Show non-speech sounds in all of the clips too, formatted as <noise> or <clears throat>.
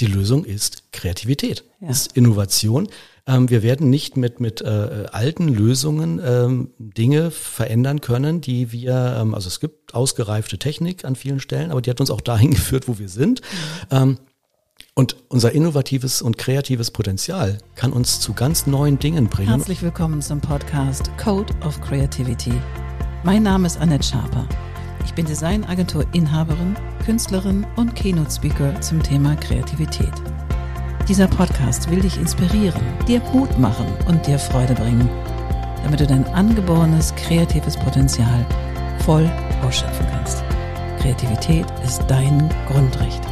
Die Lösung ist Kreativität, ja. ist Innovation. Ähm, wir werden nicht mit, mit äh, alten Lösungen ähm, Dinge verändern können, die wir, ähm, also es gibt ausgereifte Technik an vielen Stellen, aber die hat uns auch dahin <laughs> geführt, wo wir sind. Mhm. Und unser innovatives und kreatives Potenzial kann uns zu ganz neuen Dingen bringen. Herzlich willkommen zum Podcast Code of Creativity. Mein Name ist Annette Schaper. Ich bin Designagentur-Inhaberin, Künstlerin und Keynote-Speaker zum Thema Kreativität. Dieser Podcast will dich inspirieren, dir Mut machen und dir Freude bringen, damit du dein angeborenes kreatives Potenzial voll ausschöpfen kannst. Kreativität ist dein Grundrecht.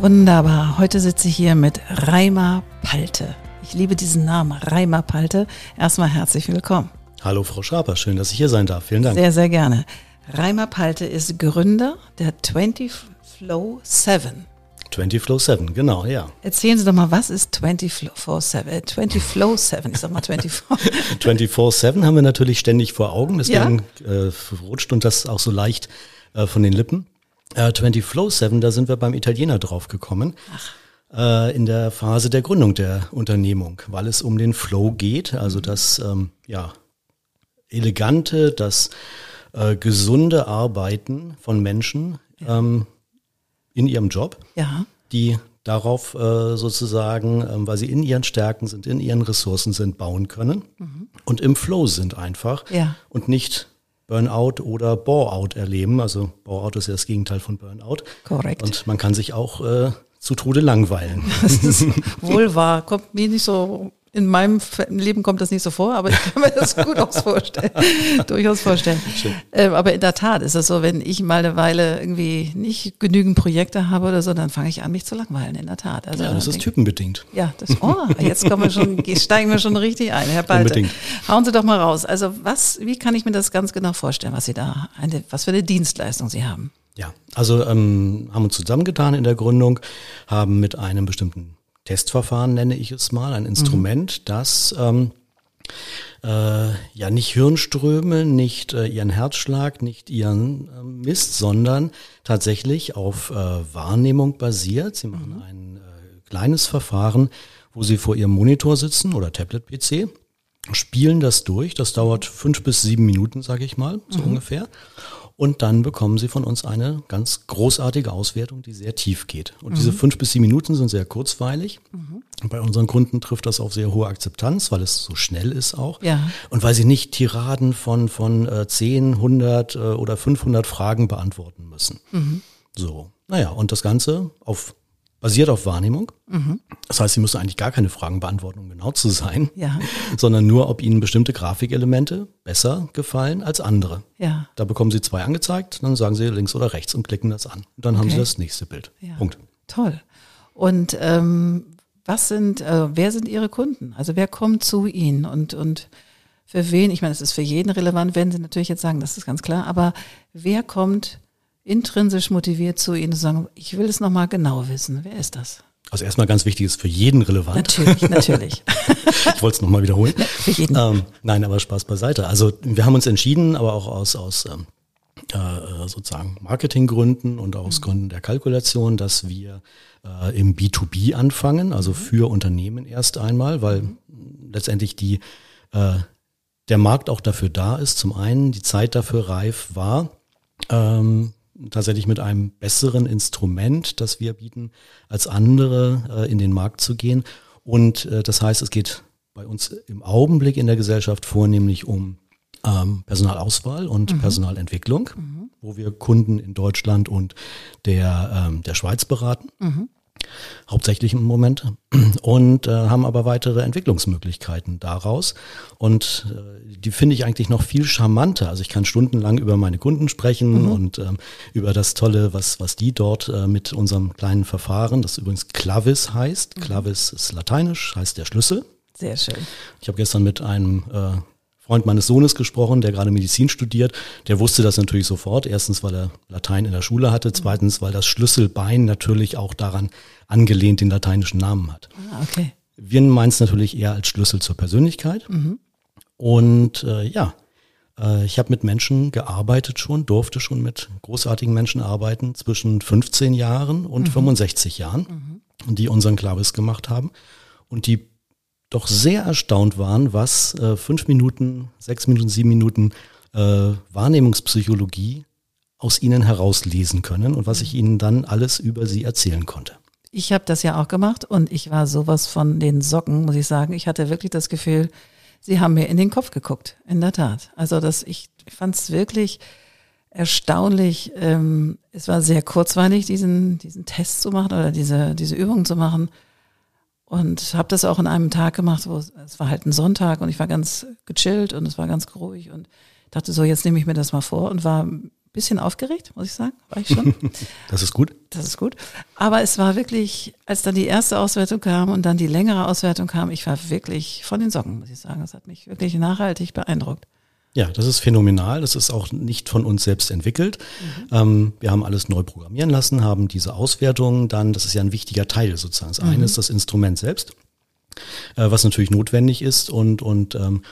Wunderbar. Heute sitze ich hier mit Reimer Palte. Ich liebe diesen Namen, Reimer Palte. Erstmal herzlich willkommen. Hallo Frau Schaper, schön, dass ich hier sein darf. Vielen Dank. Sehr, sehr gerne. Reimer Palte ist Gründer der 20 Flow 7. 20 Flow 7, genau, ja. Erzählen Sie doch mal, was ist 20 Flow 7? 20 Flow 7, ich sag mal 24. 24 7 haben wir natürlich ständig vor Augen, deswegen ja? äh, rutscht uns das auch so leicht äh, von den Lippen. Äh, 20 Flow 7, da sind wir beim Italiener drauf gekommen. Äh, in der Phase der Gründung der Unternehmung, weil es um den Flow geht, also mhm. das ähm, ja, elegante, das äh, gesunde Arbeiten von Menschen ähm, in ihrem Job, ja. die darauf äh, sozusagen, ähm, weil sie in ihren Stärken sind, in ihren Ressourcen sind, bauen können mhm. und im Flow sind einfach ja. und nicht Burnout oder Boreout erleben. Also Boreout ist ja das Gegenteil von Burnout. Korrekt. Und man kann sich auch äh, zu Tode langweilen. Das ist <laughs> wohl wahr. Kommt mir nicht so in meinem Leben kommt das nicht so vor, aber ich kann mir das <laughs> gut aus vorstellen, <laughs> durchaus vorstellen. Ähm, aber in der Tat ist es so, wenn ich mal eine Weile irgendwie nicht genügend Projekte habe oder so, dann fange ich an, mich zu langweilen, in der Tat. Also, ja, das ist typenbedingt. Ja, das, oh, jetzt kommen wir schon, <laughs> steigen wir schon richtig ein, Herr Balte. Unbedingt. Hauen Sie doch mal raus. Also was, wie kann ich mir das ganz genau vorstellen, was Sie da, eine, was für eine Dienstleistung Sie haben? Ja, also ähm, haben uns zusammengetan in der Gründung, haben mit einem bestimmten Testverfahren nenne ich es mal, ein Instrument, mhm. das ähm, äh, ja nicht Hirnströme, nicht äh, ihren Herzschlag, nicht ihren äh, misst, sondern tatsächlich auf äh, Wahrnehmung basiert. Sie machen mhm. ein äh, kleines Verfahren, wo sie vor ihrem Monitor sitzen oder Tablet-PC, spielen das durch. Das dauert fünf bis sieben Minuten, sage ich mal, so mhm. ungefähr. Und dann bekommen Sie von uns eine ganz großartige Auswertung, die sehr tief geht. Und mhm. diese fünf bis sieben Minuten sind sehr kurzweilig. Mhm. Bei unseren Kunden trifft das auf sehr hohe Akzeptanz, weil es so schnell ist auch. Ja. Und weil sie nicht Tiraden von, von äh, 10, 100 äh, oder 500 Fragen beantworten müssen. Mhm. So, naja, und das Ganze auf basiert auf Wahrnehmung. Mhm. Das heißt, Sie müssen eigentlich gar keine Fragen beantworten, um genau zu sein, ja. sondern nur, ob Ihnen bestimmte Grafikelemente besser gefallen als andere. Ja. Da bekommen Sie zwei angezeigt, dann sagen Sie links oder rechts und klicken das an. Und dann okay. haben Sie das nächste Bild. Ja. Punkt. Toll. Und ähm, was sind, äh, wer sind Ihre Kunden? Also wer kommt zu Ihnen und, und für wen? Ich meine, es ist für jeden relevant, wenn Sie natürlich jetzt sagen, das ist ganz klar, aber wer kommt intrinsisch motiviert zu Ihnen zu sagen, ich will es nochmal genau wissen. Wer ist das? Also erstmal ganz wichtig ist für jeden relevant. Natürlich, <laughs> natürlich. ich wollte es nochmal wiederholen. für jeden. Ähm, nein, aber Spaß beiseite. Also wir haben uns entschieden, aber auch aus, aus ähm, äh, sozusagen Marketinggründen und aus mhm. Gründen der Kalkulation, dass wir äh, im B2B anfangen, also mhm. für Unternehmen erst einmal, weil mhm. letztendlich die äh, der Markt auch dafür da ist, zum einen die Zeit dafür reif war, ähm, tatsächlich mit einem besseren Instrument, das wir bieten, als andere äh, in den Markt zu gehen. Und äh, das heißt, es geht bei uns im Augenblick in der Gesellschaft vornehmlich um ähm, Personalauswahl und mhm. Personalentwicklung, mhm. wo wir Kunden in Deutschland und der, ähm, der Schweiz beraten. Mhm hauptsächlich im Moment, <clears throat> und äh, haben aber weitere Entwicklungsmöglichkeiten daraus. Und äh, die finde ich eigentlich noch viel charmanter. Also ich kann stundenlang über meine Kunden sprechen mhm. und ähm, über das Tolle, was, was die dort äh, mit unserem kleinen Verfahren, das übrigens Clavis heißt. Mhm. Clavis ist lateinisch, heißt der Schlüssel. Sehr schön. Ich habe gestern mit einem äh, Freund meines Sohnes gesprochen, der gerade Medizin studiert. Der wusste das natürlich sofort. Erstens, weil er Latein in der Schule hatte. Zweitens, weil das Schlüsselbein natürlich auch daran angelehnt den lateinischen Namen hat. Ah, okay. Wir meinen es natürlich eher als Schlüssel zur Persönlichkeit. Mhm. Und äh, ja, Äh, ich habe mit Menschen gearbeitet schon, durfte schon mit großartigen Menschen arbeiten zwischen 15 Jahren und mhm. 65 Jahren, mhm. die unseren Klavis gemacht haben und die doch sehr erstaunt waren, was äh, fünf Minuten, sechs Minuten, sieben Minuten äh, Wahrnehmungspsychologie aus ihnen herauslesen können und was ich ihnen dann alles über sie erzählen konnte. Ich habe das ja auch gemacht und ich war sowas von den Socken, muss ich sagen. Ich hatte wirklich das Gefühl, sie haben mir in den Kopf geguckt, in der Tat. Also das, ich fand es wirklich erstaunlich. Ähm, es war sehr kurzweilig, diesen, diesen Test zu machen oder diese, diese Übung zu machen. Und habe das auch in einem Tag gemacht, wo es, war halt ein Sonntag und ich war ganz gechillt und es war ganz ruhig und dachte so, jetzt nehme ich mir das mal vor und war bisschen aufgeregt, muss ich sagen, war ich schon. <laughs> das ist gut. Das ist gut. Aber es war wirklich, als dann die erste Auswertung kam und dann die längere Auswertung kam, ich war wirklich von den Socken, muss ich sagen. Das hat mich wirklich nachhaltig beeindruckt. Ja, das ist phänomenal. Das ist auch nicht von uns selbst entwickelt. Mhm. Ähm, wir haben alles neu programmieren lassen, haben diese Auswertungen dann, das ist ja ein wichtiger Teil sozusagen. Das eine mhm. ist das Instrument selbst, äh, was natürlich notwendig ist und, und ähm,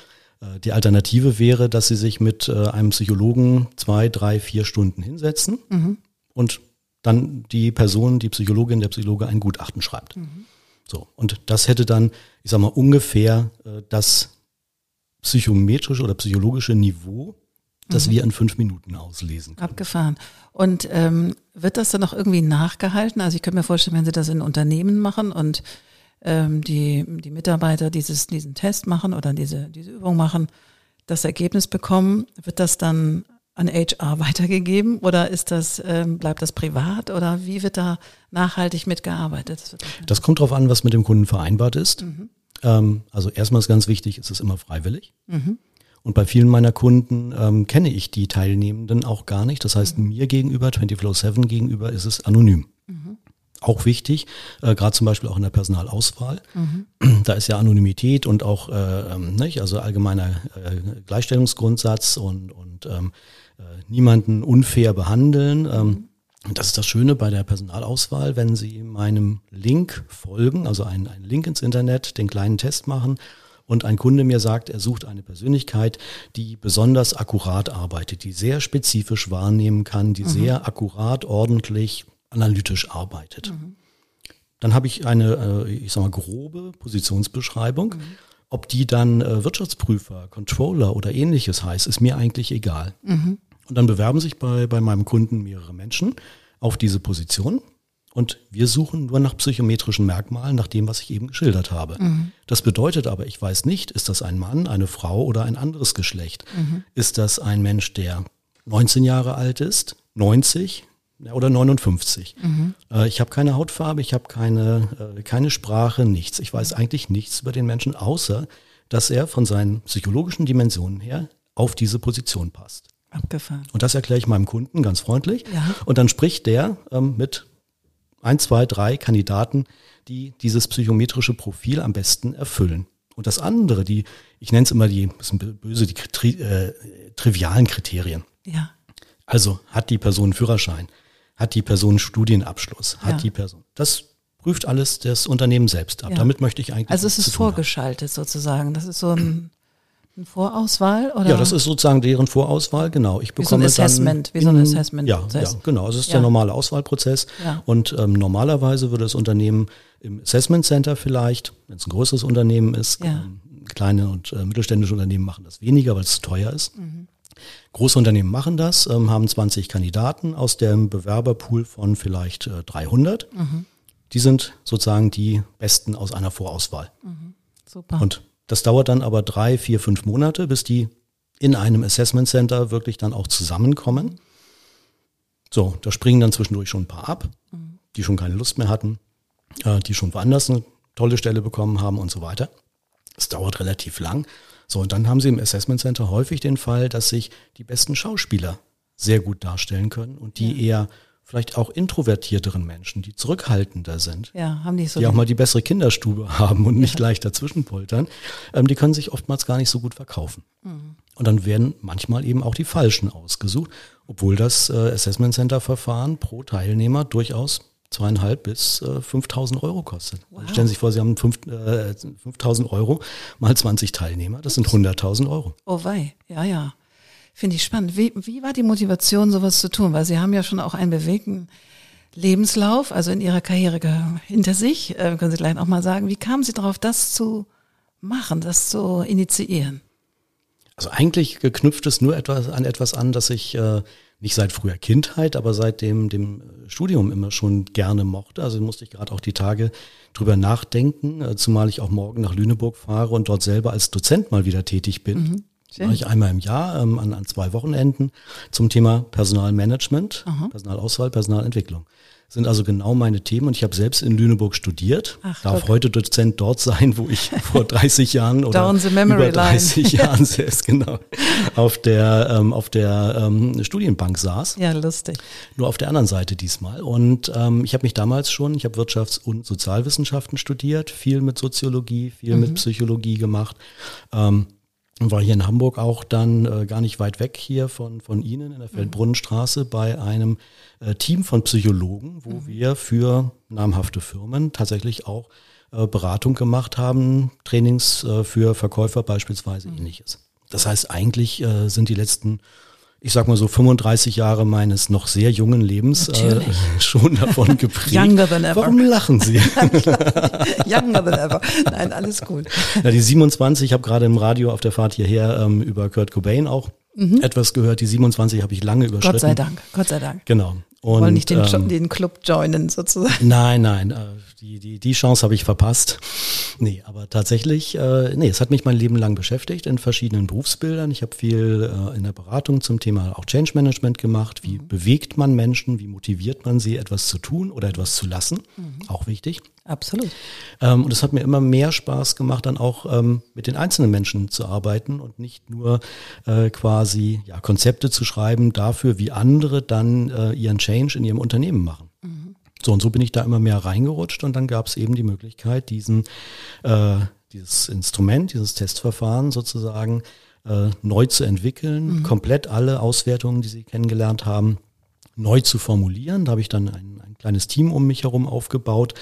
äh, die Alternative wäre, dass Sie sich mit äh, einem Psychologen zwei, drei, vier Stunden hinsetzen mhm. und dann die Person, die Psychologin, der Psychologe ein Gutachten schreibt. Mhm. So. Und das hätte dann, ich sag mal, ungefähr äh, das psychometrische oder psychologische Niveau, das mhm. wir in fünf Minuten auslesen können. Abgefahren. Und ähm, wird das dann noch irgendwie nachgehalten? Also ich könnte mir vorstellen, wenn Sie das in Unternehmen machen und ähm, die, die Mitarbeiter dieses, diesen Test machen oder diese, diese Übung machen, das Ergebnis bekommen, wird das dann an HR <laughs> weitergegeben oder ist das, ähm, bleibt das privat oder wie wird da nachhaltig mitgearbeitet? Das, das kommt darauf an, was mit dem Kunden vereinbart ist. Mhm. Ähm, also erstmal ist ganz wichtig, es ist immer freiwillig. Mhm. Und bei vielen meiner Kunden ähm, kenne ich die Teilnehmenden auch gar nicht. Das heißt, mhm. mir gegenüber, 24-7 gegenüber, ist es anonym. Mhm auch wichtig, äh, gerade zum Beispiel auch in der Personalauswahl. Mhm. Da ist ja Anonymität und auch äh, ähm, nicht, also allgemeiner äh, Gleichstellungsgrundsatz und, und ähm, äh, niemanden unfair behandeln. Mhm. das ist das Schöne bei der Personalauswahl, wenn Sie meinem Link folgen, also einen, einen Link ins Internet, den kleinen Test machen und ein Kunde mir sagt, er sucht eine Persönlichkeit, die besonders akkurat arbeitet, die sehr spezifisch wahrnehmen kann, die mhm. sehr akkurat, ordentlich, analytisch arbeitet. Mhm. Dann habe ich eine, äh, ich sag mal, grobe Positionsbeschreibung. Mhm. Ob die dann äh, Wirtschaftsprüfer, Controller oder ähnliches heißt, ist mir eigentlich egal. Und dann bewerben sich bei, bei meinem Kunden mehrere Menschen auf diese Position. Und wir suchen nur nach psychometrischen Merkmalen, nach dem, was ich eben geschildert habe. Mhm. Das bedeutet aber, ich weiß nicht, ist das ein Mann, eine Frau oder ein anderes Geschlecht? Mhm. Ist das ein Mensch, der 19 Jahre alt ist, 90, oder 59. Mhm. Äh, ich habe keine Hautfarbe, ich habe keine, äh, keine Sprache, nichts. Ich weiß eigentlich nichts über den Menschen, außer dass er von seinen psychologischen Dimensionen her auf diese Position passt. Abgefahren. Und das erkläre ich meinem Kunden ganz freundlich. Ja. Und dann spricht der ähm, mit ein, zwei, drei Kandidaten, die dieses psychometrische Profil am besten erfüllen. Und das andere, die, ich nenne es immer die, bisschen böse, die tri, äh, trivialen Kriterien. Ja. Also hat die Person einen Führerschein? Hat die Person Studienabschluss? Hat ja. die Person? Das prüft alles das Unternehmen selbst ab. Ja. Damit möchte ich eigentlich. Also es ist vorgeschaltet haben. sozusagen. Das ist so ein, ein, Vorauswahl oder? Ja, das ist sozusagen deren Vorauswahl. Genau. Ich bekomme wie so ein Assessment, wie so ein Assessment. Ja, ja, genau. Es ist ja. der normale Auswahlprozess. Ja. Und ähm, normalerweise würde das Unternehmen im Assessment Center vielleicht, wenn es ein größeres Unternehmen ist, ja. ähm, kleine und äh, mittelständische Unternehmen machen das weniger, weil es teuer ist. Mhm. Große Unternehmen machen das, ähm, haben 20 Kandidaten aus dem Bewerberpool von vielleicht äh, 300. Mhm. Die sind sozusagen die Besten aus einer Vorauswahl. Mhm. Super. Und das dauert dann aber drei, vier, fünf Monate, bis die in einem Assessment Center wirklich dann auch zusammenkommen. So, da springen dann zwischendurch schon ein paar ab, mhm. die schon keine Lust mehr hatten, äh, die schon woanders eine tolle Stelle bekommen haben und so weiter. Es dauert relativ lang. So, und dann haben sie im Assessment Center häufig den Fall, dass sich die besten Schauspieler sehr gut darstellen können und die ja. eher vielleicht auch introvertierteren Menschen, die zurückhaltender sind, ja, haben die, so die auch mal die bessere Kinderstube <laughs> haben und nicht ja. leicht dazwischen poltern, ähm, die können sich oftmals gar nicht so gut verkaufen. Mhm. Und dann werden manchmal eben auch die Falschen ausgesucht, obwohl das äh, Assessment Center Verfahren pro Teilnehmer durchaus zweieinhalb bis äh, 5000 Euro kostet. Wow. Stellen Sie sich vor, Sie haben fünf, äh, 5000 Euro mal 20 Teilnehmer, das sind 100.000 Euro. Oh wei, ja, ja. Finde ich spannend. Wie, wie war die Motivation, sowas zu tun? Weil Sie haben ja schon auch einen bewegten Lebenslauf, also in Ihrer Karriere hinter sich. Äh, können Sie gleich auch mal sagen, wie kamen Sie darauf, das zu machen, das zu initiieren? Also eigentlich geknüpft es nur etwas an etwas an, das ich äh, nicht seit früher Kindheit, aber seit dem, dem Studium immer schon gerne mochte. Also musste ich gerade auch die Tage drüber nachdenken, äh, zumal ich auch morgen nach Lüneburg fahre und dort selber als Dozent mal wieder tätig bin. Mhm. Mache ich einmal im Jahr ähm, an, an zwei Wochenenden zum Thema Personalmanagement, Aha. Personalauswahl, Personalentwicklung sind also genau meine Themen und ich habe selbst in Lüneburg studiert, Ach, darf Gott. heute Dozent dort sein, wo ich <laughs> vor 30 Jahren oder über 30 line. <laughs> Jahren selbst genau auf der ähm, auf der ähm, Studienbank saß. Ja, lustig. Nur auf der anderen Seite diesmal und ähm, ich habe mich damals schon, ich habe Wirtschafts- und Sozialwissenschaften studiert, viel mit Soziologie, viel mhm. mit Psychologie gemacht. Ähm, war hier in Hamburg auch dann äh, gar nicht weit weg hier von, von Ihnen in der mhm. Feldbrunnenstraße bei einem äh, Team von Psychologen, wo mhm. wir für namhafte Firmen tatsächlich auch äh, Beratung gemacht haben, Trainings äh, für Verkäufer beispielsweise mhm. ähnliches. Das heißt, eigentlich äh, sind die letzten ich sag mal so 35 Jahre meines noch sehr jungen Lebens äh, <laughs> schon davon geprägt. Younger than ever. Warum lachen Sie? <laughs> Younger than ever. Nein, alles gut. Ja, die 27, ich habe gerade im Radio auf der Fahrt hierher ähm, über Kurt Cobain auch mhm. etwas gehört. Die 27 habe ich lange überschritten. Gott sei Dank, Gott sei Dank. Genau. Und, wollen nicht den, ähm, den Club joinen sozusagen. Nein, nein, äh, die, die, die Chance habe ich verpasst. Nee, aber tatsächlich, äh, nee, es hat mich mein Leben lang beschäftigt in verschiedenen Berufsbildern. Ich habe viel äh, in der Beratung zum Thema auch Change Management gemacht. Wie mhm. bewegt man Menschen? Wie motiviert man sie, etwas zu tun oder etwas zu lassen? Mhm. Auch wichtig. Absolut. Ähm, und es hat mir immer mehr Spaß gemacht, dann auch ähm, mit den einzelnen Menschen zu arbeiten und nicht nur äh, quasi ja, Konzepte zu schreiben dafür, wie andere dann äh, ihren Change in ihrem Unternehmen machen. Mhm. So und so bin ich da immer mehr reingerutscht und dann gab es eben die Möglichkeit, diesen, äh, dieses Instrument, dieses Testverfahren sozusagen äh, neu zu entwickeln, mhm. komplett alle Auswertungen, die Sie kennengelernt haben, neu zu formulieren. Da habe ich dann ein, ein kleines Team um mich herum aufgebaut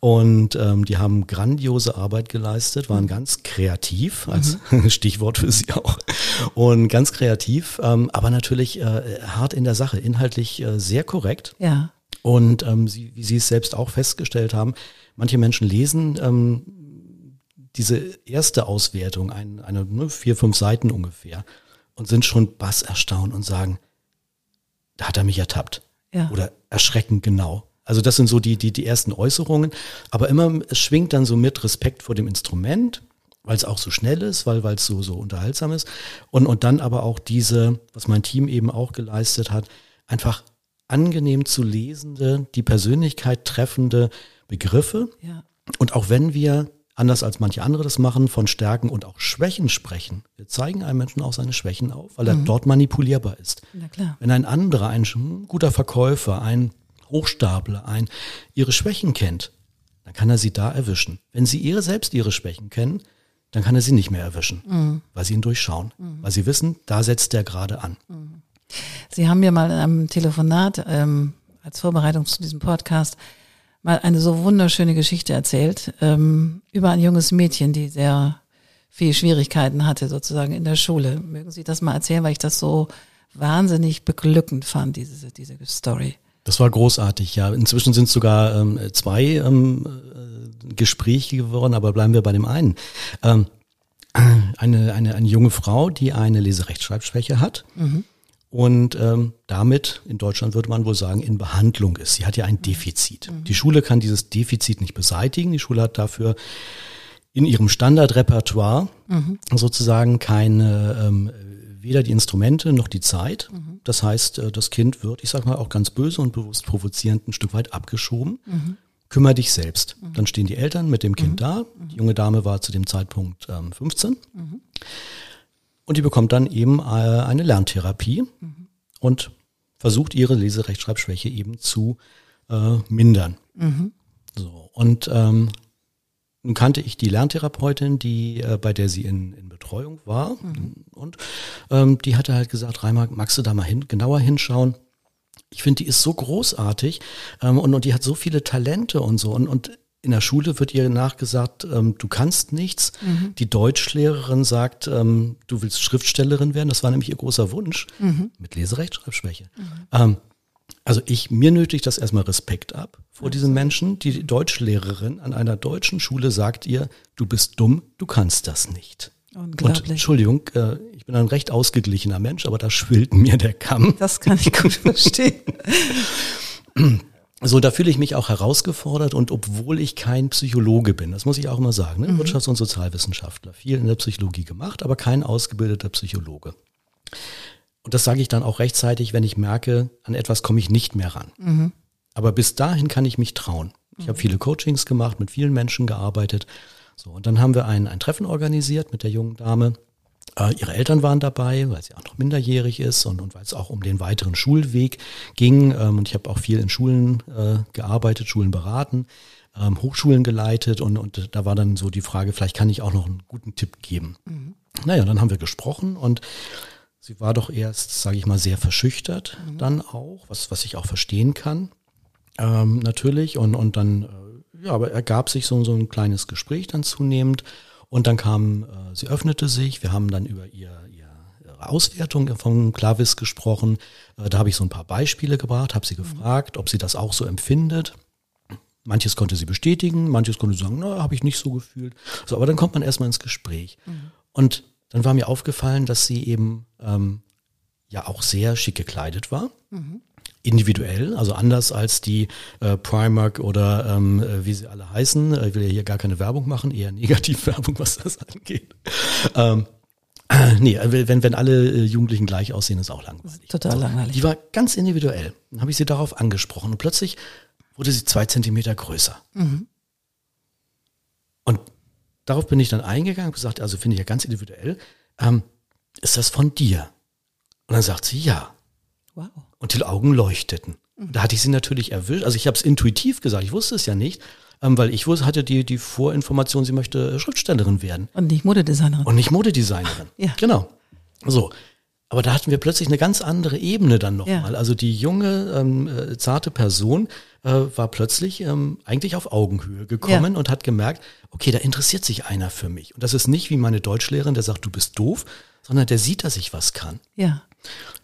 und ähm, die haben grandiose Arbeit geleistet, waren mhm. ganz kreativ, als mhm. <laughs> Stichwort für sie auch, und ganz kreativ, ähm, aber natürlich äh, hart in der Sache, inhaltlich äh, sehr korrekt. Ja. Und ähm, sie, wie Sie es selbst auch festgestellt haben, manche Menschen lesen ähm, diese erste Auswertung, ein, eine ne, vier, fünf Seiten ungefähr, und sind schon bass erstaunt und sagen, da hat er mich ertappt. Ja. Oder erschreckend genau. Also das sind so die, die, die ersten Äußerungen. Aber immer, es schwingt dann so mit Respekt vor dem Instrument, weil es auch so schnell ist, weil weil es so, so unterhaltsam ist. Und, und dann aber auch diese, was mein Team eben auch geleistet hat, einfach angenehm zu lesende, die Persönlichkeit treffende Begriffe. Ja. Und auch wenn wir, anders als manche andere das machen, von Stärken und auch Schwächen sprechen, wir zeigen einem Menschen auch seine Schwächen auf, weil er mhm. dort manipulierbar ist. Na klar. Wenn ein anderer, ein guter Verkäufer, ein Hochstapler, ein ihre Schwächen kennt, dann kann er sie da erwischen. Wenn sie ihre selbst ihre Schwächen kennen, dann kann er sie nicht mehr erwischen, mhm. weil sie ihn durchschauen, mhm. weil sie wissen, da setzt er gerade an. Mhm. Sie haben mir mal in einem Telefonat ähm, als Vorbereitung zu diesem Podcast mal eine so wunderschöne Geschichte erzählt ähm, über ein junges Mädchen, die sehr viel Schwierigkeiten hatte sozusagen in der Schule. Mögen Sie das mal erzählen, weil ich das so wahnsinnig beglückend fand, diese, diese Story. Das war großartig, ja. Inzwischen sind es sogar ähm, zwei ähm, äh, Gespräche geworden, aber bleiben wir bei dem einen. Ähm, eine, eine, eine junge Frau, die eine Leserechtschreibschwäche hat. Mhm und ähm, damit, in Deutschland würde man wohl sagen, in Behandlung ist. Sie hat ja ein Defizit. Mhm. Die Schule kann dieses Defizit nicht beseitigen. Die Schule hat dafür in ihrem Standardrepertoire mhm. sozusagen keine, ähm, weder die Instrumente noch die Zeit. Mhm. Das heißt, äh, das Kind wird, ich sag mal, auch ganz böse und bewusst provozierend ein Stück weit abgeschoben. Mhm. Kümmer dich selbst. Mhm. Dann stehen die Eltern mit dem Kind mhm. da. Die junge Dame war zu dem Zeitpunkt ähm, 15. Und die bekommt dann eben äh, eine Lerntherapie mhm. und versucht ihre Leserechtschreibschwäche eben zu äh, mindern. Mhm. So und ähm, nun kannte ich die Lerntherapeutin, die äh, bei der sie in, in Betreuung war mhm. und ähm, die hatte halt gesagt, Reimer, magst du da mal hin, genauer hinschauen? Ich finde, die ist so großartig ähm, und, und die hat so viele Talente und so und, und in der Schule wird ihr nachgesagt, ähm, du kannst nichts. Mhm. Die Deutschlehrerin sagt, ähm, du willst Schriftstellerin werden. Das war nämlich ihr großer Wunsch mhm. mit Leserechtschreibschwäche. Mhm. Ähm, also ich, mir nötigt das erstmal Respekt ab vor diesen Menschen. Die Deutschlehrerin an einer deutschen Schule sagt ihr, du bist dumm, du kannst das nicht. Unglaublich. Und Entschuldigung, äh, ich bin ein recht ausgeglichener Mensch, aber da schwillt mir der Kamm. Das kann ich gut <laughs> verstehen. <laughs> So, da fühle ich mich auch herausgefordert und obwohl ich kein Psychologe bin, das muss ich auch immer sagen, ne? Mhm. Wirtschafts- und Sozialwissenschaftler, viel in der Psychologie gemacht, aber kein ausgebildeter Psychologe. Und das sage ich dann auch rechtzeitig, wenn ich merke, an etwas komme ich nicht mehr ran. Mhm. Aber bis dahin kann ich mich trauen. Ich mhm. habe viele Coachings gemacht, mit vielen Menschen gearbeitet. So, und dann haben wir ein, ein Treffen organisiert mit der jungen Dame. Äh, ihre Eltern waren dabei, weil sie auch noch minderjährig ist und, und weil es auch um den weiteren Schulweg ging. Ähm, und ich habe auch viel in Schulen äh, gearbeitet, Schulen beraten, ähm, Hochschulen geleitet und, und da war dann so die Frage, vielleicht kann ich auch noch einen guten Tipp geben. Mhm. Naja, dann haben wir gesprochen und sie war doch erst, sage ich mal, sehr verschüchtert mhm. dann auch, was, was ich auch verstehen kann. Ähm, natürlich. Und, und dann, äh, ja, aber ergab sich so, so ein kleines Gespräch dann zunehmend. Und dann kam, äh, sie öffnete sich, wir haben dann über ihr, ihr ihre Auswertung vom Klavis gesprochen. Äh, da habe ich so ein paar Beispiele gebracht, habe sie mhm. gefragt, ob sie das auch so empfindet. Manches konnte sie bestätigen, manches konnte sie sagen, na, habe ich nicht so gefühlt. So, aber dann kommt man erstmal ins Gespräch. Mhm. Und dann war mir aufgefallen, dass sie eben ähm, ja auch sehr schick gekleidet war. Mhm individuell, also anders als die äh, Primark oder ähm, äh, wie sie alle heißen. Ich will ja hier gar keine Werbung machen, eher Negativwerbung, <laughs> was das angeht. Ähm, <clears throat> äh, nee, wenn, wenn alle äh, Jugendlichen gleich aussehen, ist auch langweilig. Total also, langweilig. Die war ganz individuell. Dann habe ich sie darauf angesprochen und plötzlich wurde sie zwei Zentimeter größer. Mhm. Und darauf bin ich dann eingegangen und gesagt, also finde ich ja ganz individuell, ähm, ist das von dir? Und dann sagt sie, ja. Wow. Und die Augen leuchteten. Mhm. Da hatte ich sie natürlich erwischt. Also ich habe es intuitiv gesagt, ich wusste es ja nicht, ähm, weil ich wusste, hatte die, die Vorinformation, sie möchte Schriftstellerin werden. Und nicht Modedesignerin. Und nicht Modedesignerin. <laughs> ja. Genau. So. Aber da hatten wir plötzlich eine ganz andere Ebene dann nochmal. Ja. Also die junge, ähm, äh, zarte Person äh, war plötzlich ähm, eigentlich auf Augenhöhe gekommen ja. und hat gemerkt, okay, da interessiert sich einer für mich. Und das ist nicht wie meine Deutschlehrerin, der sagt, du bist doof, sondern der sieht, dass ich was kann. Ja.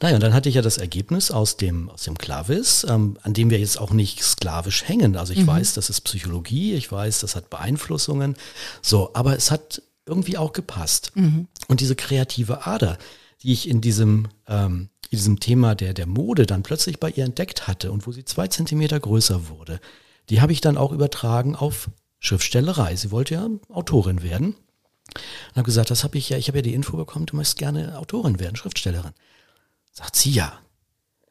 Naja, und dann hatte ich ja das Ergebnis aus dem, aus dem Klavis, ähm, an dem wir jetzt auch nicht sklavisch hängen. Also ich mhm. weiß, das ist Psychologie, ich weiß, das hat Beeinflussungen. So, aber es hat irgendwie auch gepasst. Mhm. Und diese kreative Ader, die ich in diesem, ähm, in diesem Thema der, der Mode dann plötzlich bei ihr entdeckt hatte und wo sie zwei Zentimeter größer wurde, die habe ich dann auch übertragen auf Schriftstellerei. Sie wollte ja Autorin werden. Und habe gesagt, das habe ich ja, ich habe ja die Info bekommen, du möchtest gerne Autorin werden, Schriftstellerin. Sagt sie ja.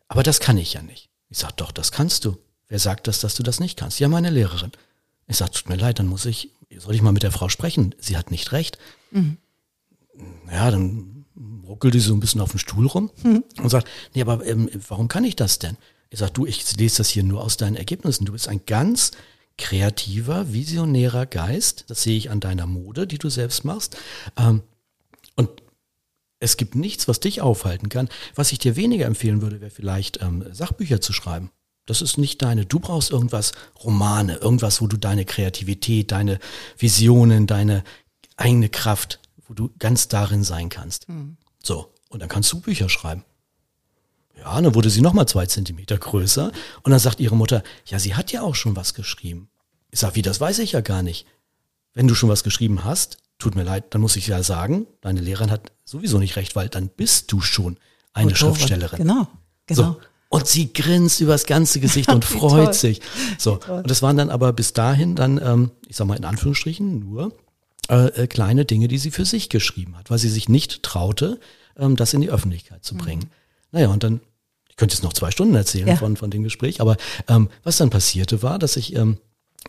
Aber das kann ich ja nicht. Ich sag, doch, das kannst du. Wer sagt das, dass du das nicht kannst? Ja, meine Lehrerin. Ich sag, tut mir leid, dann muss ich, soll ich mal mit der Frau sprechen? Sie hat nicht recht. Mhm. Ja, dann ruckelt sie so ein bisschen auf dem Stuhl rum mhm. und sagt, nee, aber ähm, warum kann ich das denn? Ich sag, du, ich lese das hier nur aus deinen Ergebnissen. Du bist ein ganz kreativer, visionärer Geist. Das sehe ich an deiner Mode, die du selbst machst. Ähm, es gibt nichts, was dich aufhalten kann. Was ich dir weniger empfehlen würde, wäre vielleicht ähm, Sachbücher zu schreiben. Das ist nicht deine. Du brauchst irgendwas Romane, irgendwas, wo du deine Kreativität, deine Visionen, deine eigene Kraft, wo du ganz darin sein kannst. Mhm. So, und dann kannst du Bücher schreiben. Ja, dann wurde sie nochmal zwei Zentimeter größer und dann sagt ihre Mutter, ja, sie hat ja auch schon was geschrieben. Ich sag, wie, das weiß ich ja gar nicht. Wenn du schon was geschrieben hast, tut mir leid, dann muss ich ja sagen, deine Lehrerin hat sowieso nicht recht, weil dann bist du schon eine. Schriftstellerin. Genau, genau. So. Und sie grinst übers ganze Gesicht <laughs> und freut toll. sich. So. Und das waren dann aber bis dahin dann, ähm, ich sag mal in Anführungsstrichen, nur äh, äh, kleine Dinge, die sie für sich geschrieben hat, weil sie sich nicht traute, ähm, das in die Öffentlichkeit zu bringen. Mhm. Naja, und dann, ich könnte jetzt noch zwei Stunden erzählen ja. von, von dem Gespräch, aber ähm, was dann passierte war, dass ich ähm,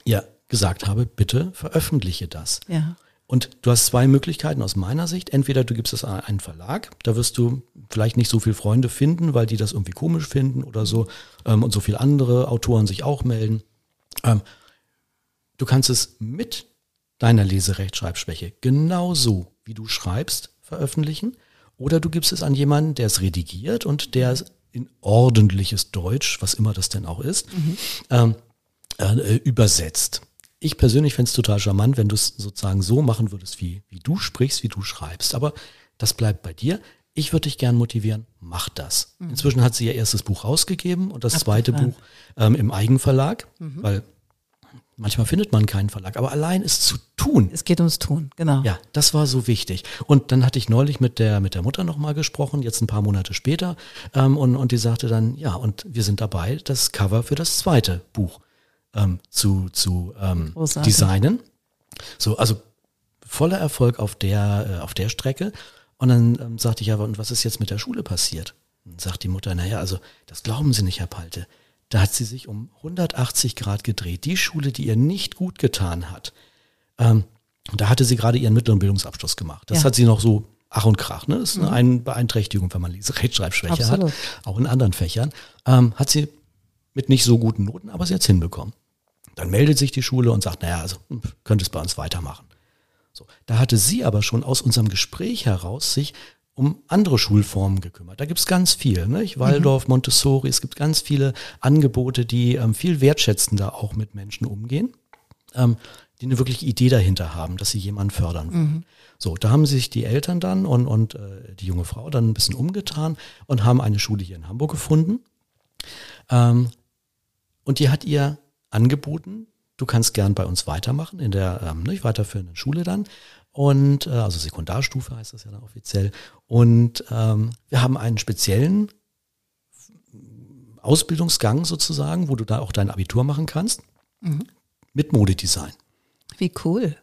ja gesagt habe, bitte veröffentliche das. Ja. Und du hast zwei Möglichkeiten aus meiner Sicht. Entweder du gibst es an einen Verlag, da wirst du vielleicht nicht so viele Freunde finden, weil die das irgendwie komisch finden oder so ähm, und so viele andere Autoren sich auch melden. Ähm, du kannst es mit deiner Leserechtschreibschwäche genauso, wie du schreibst, veröffentlichen. Oder du gibst es an jemanden, der es redigiert und der es in ordentliches Deutsch, was immer das denn auch ist, mhm. ähm, äh, übersetzt. Ich persönlich fände es total charmant, wenn du es sozusagen so machen würdest, wie, wie du sprichst, wie du schreibst. Aber das bleibt bei dir. Ich würde dich gern motivieren, mach das. Mhm. Inzwischen hat sie ihr erstes Buch rausgegeben und das Abgefahren. zweite Buch ähm, im Eigenverlag, mhm. weil manchmal findet man keinen Verlag, aber allein es zu tun. Es geht ums Tun, genau. Ja, das war so wichtig. Und dann hatte ich neulich mit der, mit der Mutter nochmal gesprochen, jetzt ein paar Monate später, ähm, und, und die sagte dann, ja, und wir sind dabei, das Cover für das zweite Buch ähm, zu, zu ähm, designen. So, also voller Erfolg auf der, äh, auf der Strecke. Und dann ähm, sagte ich aber, und was ist jetzt mit der Schule passiert? Und sagt die Mutter, naja, also das glauben Sie nicht, Herr Palte. Da hat sie sich um 180 Grad gedreht. Die Schule, die ihr nicht gut getan hat, ähm, da hatte sie gerade ihren mittleren Bildungsabschluss gemacht. Das ja. hat sie noch so Ach und Krach, ne? Das ist eine mhm. Beeinträchtigung, wenn man Rechtschreibschwäche hat, auch in anderen Fächern. Ähm, hat sie mit nicht so guten Noten, aber sie hat hinbekommen. Dann meldet sich die Schule und sagt, naja, also könnte es bei uns weitermachen. So, da hatte sie aber schon aus unserem Gespräch heraus sich um andere Schulformen gekümmert. Da gibt's ganz viel, nicht? Waldorf, mhm. Montessori, es gibt ganz viele Angebote, die ähm, viel wertschätzender auch mit Menschen umgehen, ähm, die eine wirkliche Idee dahinter haben, dass sie jemanden fördern wollen. Mhm. So, da haben sich die Eltern dann und, und äh, die junge Frau dann ein bisschen umgetan und haben eine Schule hier in Hamburg gefunden. Ähm, und die hat ihr angeboten, du kannst gern bei uns weitermachen, in der ähm, nicht weiterführenden Schule dann. Und äh, also Sekundarstufe heißt das ja dann offiziell. Und ähm, wir haben einen speziellen Ausbildungsgang sozusagen, wo du da auch dein Abitur machen kannst. Mhm. Mit Modedesign. Wie cool.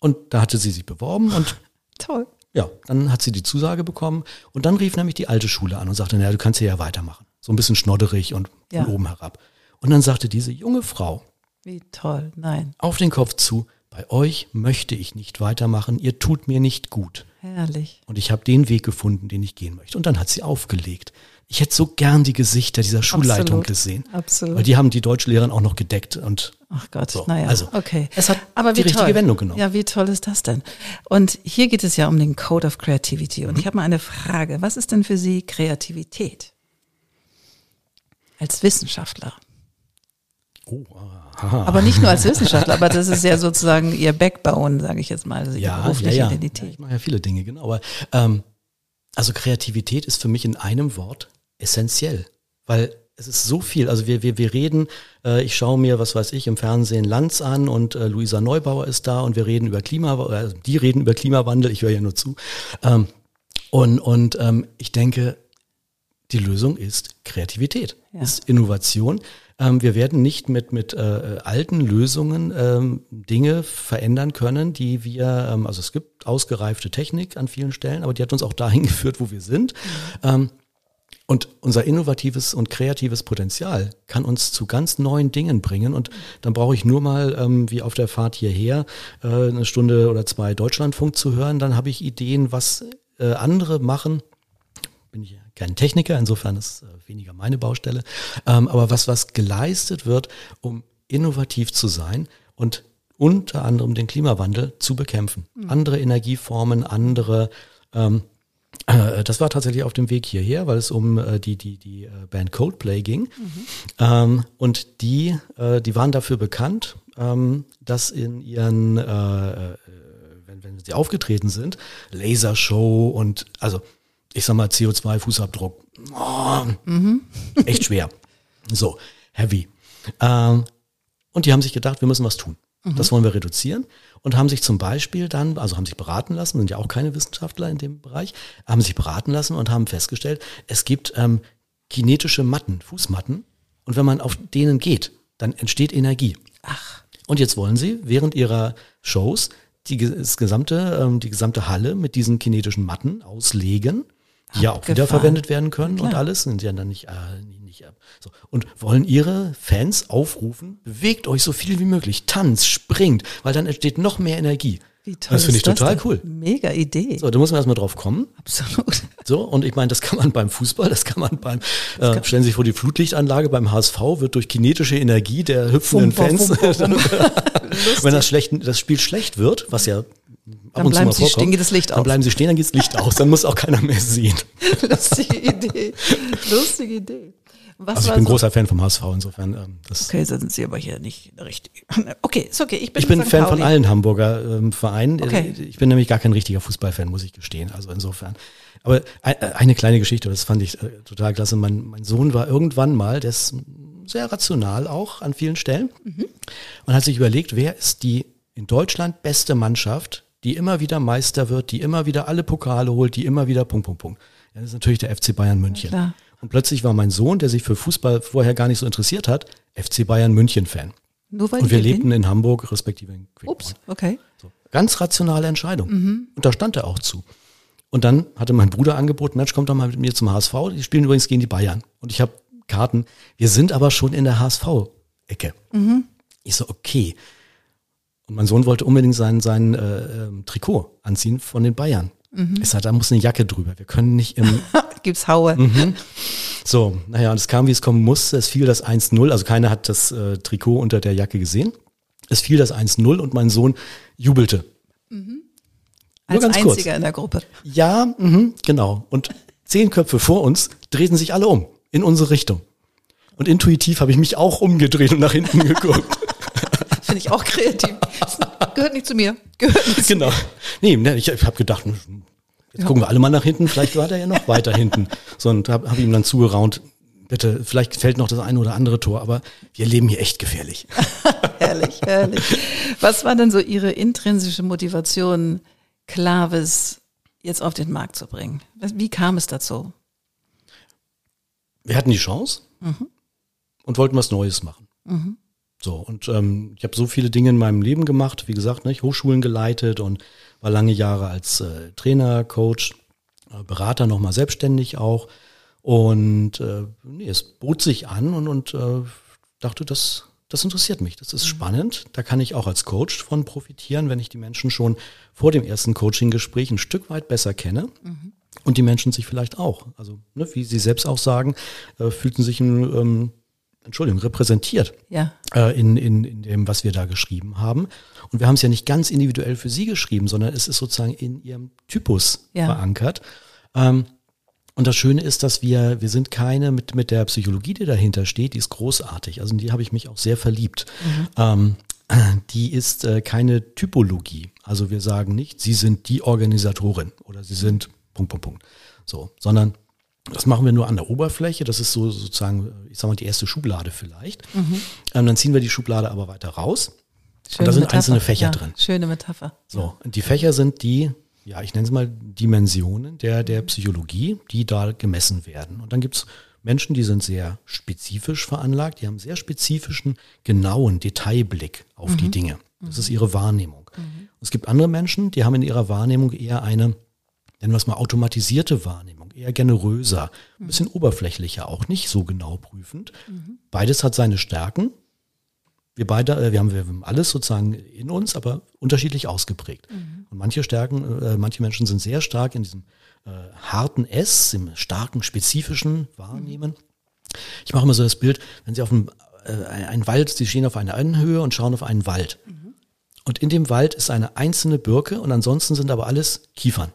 Und da hatte sie sich beworben und <laughs> toll. Ja, dann hat sie die Zusage bekommen und dann rief nämlich die alte Schule an und sagte, naja, du kannst hier ja weitermachen. So ein bisschen schnodderig und von ja. oben herab. Und dann sagte diese junge Frau, wie toll, nein. Auf den Kopf zu, bei euch möchte ich nicht weitermachen, ihr tut mir nicht gut. Herrlich. Und ich habe den Weg gefunden, den ich gehen möchte. Und dann hat sie aufgelegt. Ich hätte so gern die Gesichter dieser Schulleitung absolut, gesehen. Absolut. Weil die haben die Deutschlehrerin auch noch gedeckt und. Ach Gott, so. naja. Also, okay. Es hat Aber die richtige toll. Wendung genommen. Ja, wie toll ist das denn? Und hier geht es ja um den Code of Creativity. Und mhm. ich habe mal eine Frage. Was ist denn für Sie Kreativität? Als Wissenschaftler. Oh, aha. Aber nicht nur als Wissenschaftler, aber das ist ja sozusagen ihr Backbone, sage ich jetzt mal, also ja, berufliche ja, ja. Identität. Ich mache ja viele Dinge, genau. Aber ähm, also Kreativität ist für mich in einem Wort essentiell, weil es ist so viel. Also wir, wir, wir reden, äh, ich schaue mir, was weiß ich, im Fernsehen Lanz an und äh, Luisa Neubauer ist da und wir reden über Klimawandel, also die reden über Klimawandel, ich höre ja nur zu. Ähm, und und ähm, ich denke, die Lösung ist Kreativität, ja. ist Innovation. Ähm, wir werden nicht mit, mit äh, alten Lösungen ähm, Dinge verändern können, die wir, ähm, also es gibt ausgereifte Technik an vielen Stellen, aber die hat uns auch dahin <laughs> geführt, wo wir sind. Ähm, und unser innovatives und kreatives Potenzial kann uns zu ganz neuen Dingen bringen. Und dann brauche ich nur mal, ähm, wie auf der Fahrt hierher, äh, eine Stunde oder zwei Deutschlandfunk zu hören. Dann habe ich Ideen, was äh, andere machen. Bin ich kein Techniker, insofern ist äh, weniger meine Baustelle. Ähm, aber was, was geleistet wird, um innovativ zu sein und unter anderem den Klimawandel zu bekämpfen. Mhm. Andere Energieformen, andere ähm, äh, das war tatsächlich auf dem Weg hierher, weil es um äh, die, die, die Band Coldplay ging. Mhm. Ähm, und die, die waren dafür bekannt, ähm, dass in ihren, wenn, wenn sie aufgetreten sind, Lasershow und also ich sag mal, CO2-Fußabdruck. Oh, mhm. Echt schwer. So, heavy. Ähm, und die haben sich gedacht, wir müssen was tun. Mhm. Das wollen wir reduzieren und haben sich zum Beispiel dann, also haben sich beraten lassen, sind ja auch keine Wissenschaftler in dem Bereich, haben sich beraten lassen und haben festgestellt, es gibt ähm, kinetische Matten, Fußmatten und wenn man auf denen geht, dann entsteht Energie. Ach. Und jetzt wollen sie während ihrer Shows die, das gesamte, ähm, die gesamte Halle mit diesen kinetischen Matten auslegen die ja auch wiederverwendet werden können und alles, sind ja dann nicht, äh, nicht ab. So. Und wollen ihre Fans aufrufen, bewegt euch so viel wie möglich, tanzt, springt, weil dann entsteht noch mehr Energie. Wie toll das finde ich total cool. Mega Idee. So, da muss man erstmal drauf kommen. Absolut. So, und ich meine, das kann man beim Fußball, das kann man beim, äh, kann stellen Sie sich vor, die Flutlichtanlage beim HSV wird durch kinetische Energie der hüpfenden Fans, Fumba, Fumba. <laughs> wenn das, schlecht, das Spiel schlecht wird, was ja dann und bleiben zu mal sie stehen, geht das Licht aus. Dann bleiben sie stehen, dann geht das Licht aus, dann muss auch keiner mehr sehen. <laughs> Lustige Idee. Lustige Idee. Was also ich bin so- großer Fan vom HSV, insofern. Ähm, Okay, so sind Sie aber hier nicht richtig. <laughs> Okay, ist okay. Ich bin, Ich bin. Fan Pauli. von allen Hamburger ähm, Vereinen. Okay. Ich bin nämlich gar kein richtiger Fußballfan, muss ich gestehen. Also insofern. Aber äh, eine kleine Geschichte, das fand ich äh, total klasse. Mein, mein Sohn war irgendwann mal, der ist sehr rational auch an vielen Stellen und hat sich überlegt, wer ist die in Deutschland beste Mannschaft, die immer wieder Meister wird, die immer wieder alle Pokale holt, die immer wieder Punkt, Punkt, Punkt. Ja, das ist natürlich der FC Bayern München. klar. und plötzlich war mein Sohn, der sich für Fußball vorher gar nicht so interessiert hat, FC Bayern München Fan. Nur weil Und wir lebten in Hamburg, respektive in Quickborn. Ups, okay. So. Ganz rationale Entscheidung. Mhm. Und da stand er auch zu. Und dann hatte mein Bruder angeboten, Mensch, kommt doch mal mit mir zum HSV. Die spielen übrigens gegen die Bayern. Und ich habe Karten. Wir sind aber schon in der HSV-Ecke. Mhm. Ich so, okay. Und mein Sohn wollte unbedingt sein, sein äh, ähm, Trikot anziehen von den Bayern. Mhm. Ich sagte, da muss eine Jacke drüber. Wir können nicht im <laughs> Gibt's Haue. Mhm. So, naja, und es kam, wie es kommen musste. Es fiel das 1-0. Also keiner hat das äh, Trikot unter der Jacke gesehen. Es fiel das 1-0 und mein Sohn jubelte. Als ganz kurz. einziger in der Gruppe. Ja, mhm, genau. Und zehn Köpfe vor uns drehten sich alle um in unsere Richtung. Und intuitiv habe ich mich auch umgedreht und nach hinten <laughs> geguckt. Finde ich auch kreativ. Das gehört nicht zu mir. Gehört nicht zu genau. Nee, ne, ich, habe gedacht, hm, jetzt gucken wir alle mal nach hinten. Vielleicht war der ja noch weiter hinten. So, und habe hab ihm dann zugeraunt, bitte, vielleicht fällt noch das eine oder andere Tor, aber wir leben hier echt gefährlich. <laughs> Herrlich, herrlich. Was war denn so Ihre intrinsische Motivation, Clavis jetzt auf den Markt zu bringen? Wie kam es dazu? wir hatten die Chance und wollten was Neues machen. So, und ähm, ich habe so viele Dinge in meinem Leben gemacht, wie gesagt, nicht, Hochschulen geleitet und war lange Jahre als äh, Trainer, Coach, äh, Berater nochmal selbstständig auch. Und äh, nee, es bot sich an und, und äh, dachte, das, das interessiert mich, das ist spannend. Da kann ich auch als Coach von profitieren, wenn ich die Menschen schon vor dem ersten Coaching-Gespräch ein Stück weit besser kenne. Und die Menschen sich vielleicht auch, also ne, wie Sie selbst auch sagen, äh, fühlten sich, ähm, Entschuldigung, repräsentiert Ja. äh, in, in, in dem, was wir da geschrieben haben. Und wir haben es ja nicht ganz individuell für Sie geschrieben, sondern es ist sozusagen in Ihrem Typus Ja. verankert. Ähm, und das Schöne ist, dass wir, wir sind keine mit, mit der Psychologie, die dahinter steht, die ist großartig. Also in die habe ich mich auch sehr verliebt. Ähm, <clears throat> die ist äh, keine Typologie. Also wir sagen nicht, Sie sind die Organisatorin oder Sie sind Punkt, Punkt, Punkt. So, sondern das machen wir nur an der Oberfläche. Das ist so sozusagen, ich sag mal, die erste Schublade vielleicht. Ähm, dann ziehen wir die Schublade aber weiter raus. Schöne da sind Metapher. einzelne Fächer ja, drin. Schöne Metapher. So, und die Fächer sind die, ja, ich nenne es mal Dimensionen der, der Psychologie, die da gemessen werden. Und dann gibt's Menschen, die sind sehr spezifisch veranlagt, die haben sehr spezifischen, genauen Detailblick auf die Dinge. Das ist ihre Wahrnehmung. Und es gibt andere Menschen, die haben in ihrer Wahrnehmung eher eine, nennen wir es mal, automatisierte Wahrnehmung, eher generöser, ein bisschen oberflächlicher, auch nicht so genau prüfend. Beides hat seine Stärken. Wir beide, äh, wir haben, wir haben alles sozusagen in uns, aber unterschiedlich ausgeprägt. Und manche Stärken, äh, manche Menschen sind sehr stark in diesem äh, harten S, im starken, spezifischen Wahrnehmen. Ich mache immer so das Bild, wenn Sie auf einem, äh, einen Wald, Sie stehen auf einer Anhöhe und schauen auf einen Wald. Und in dem Wald ist eine einzelne Birke und ansonsten sind aber alles Kiefern.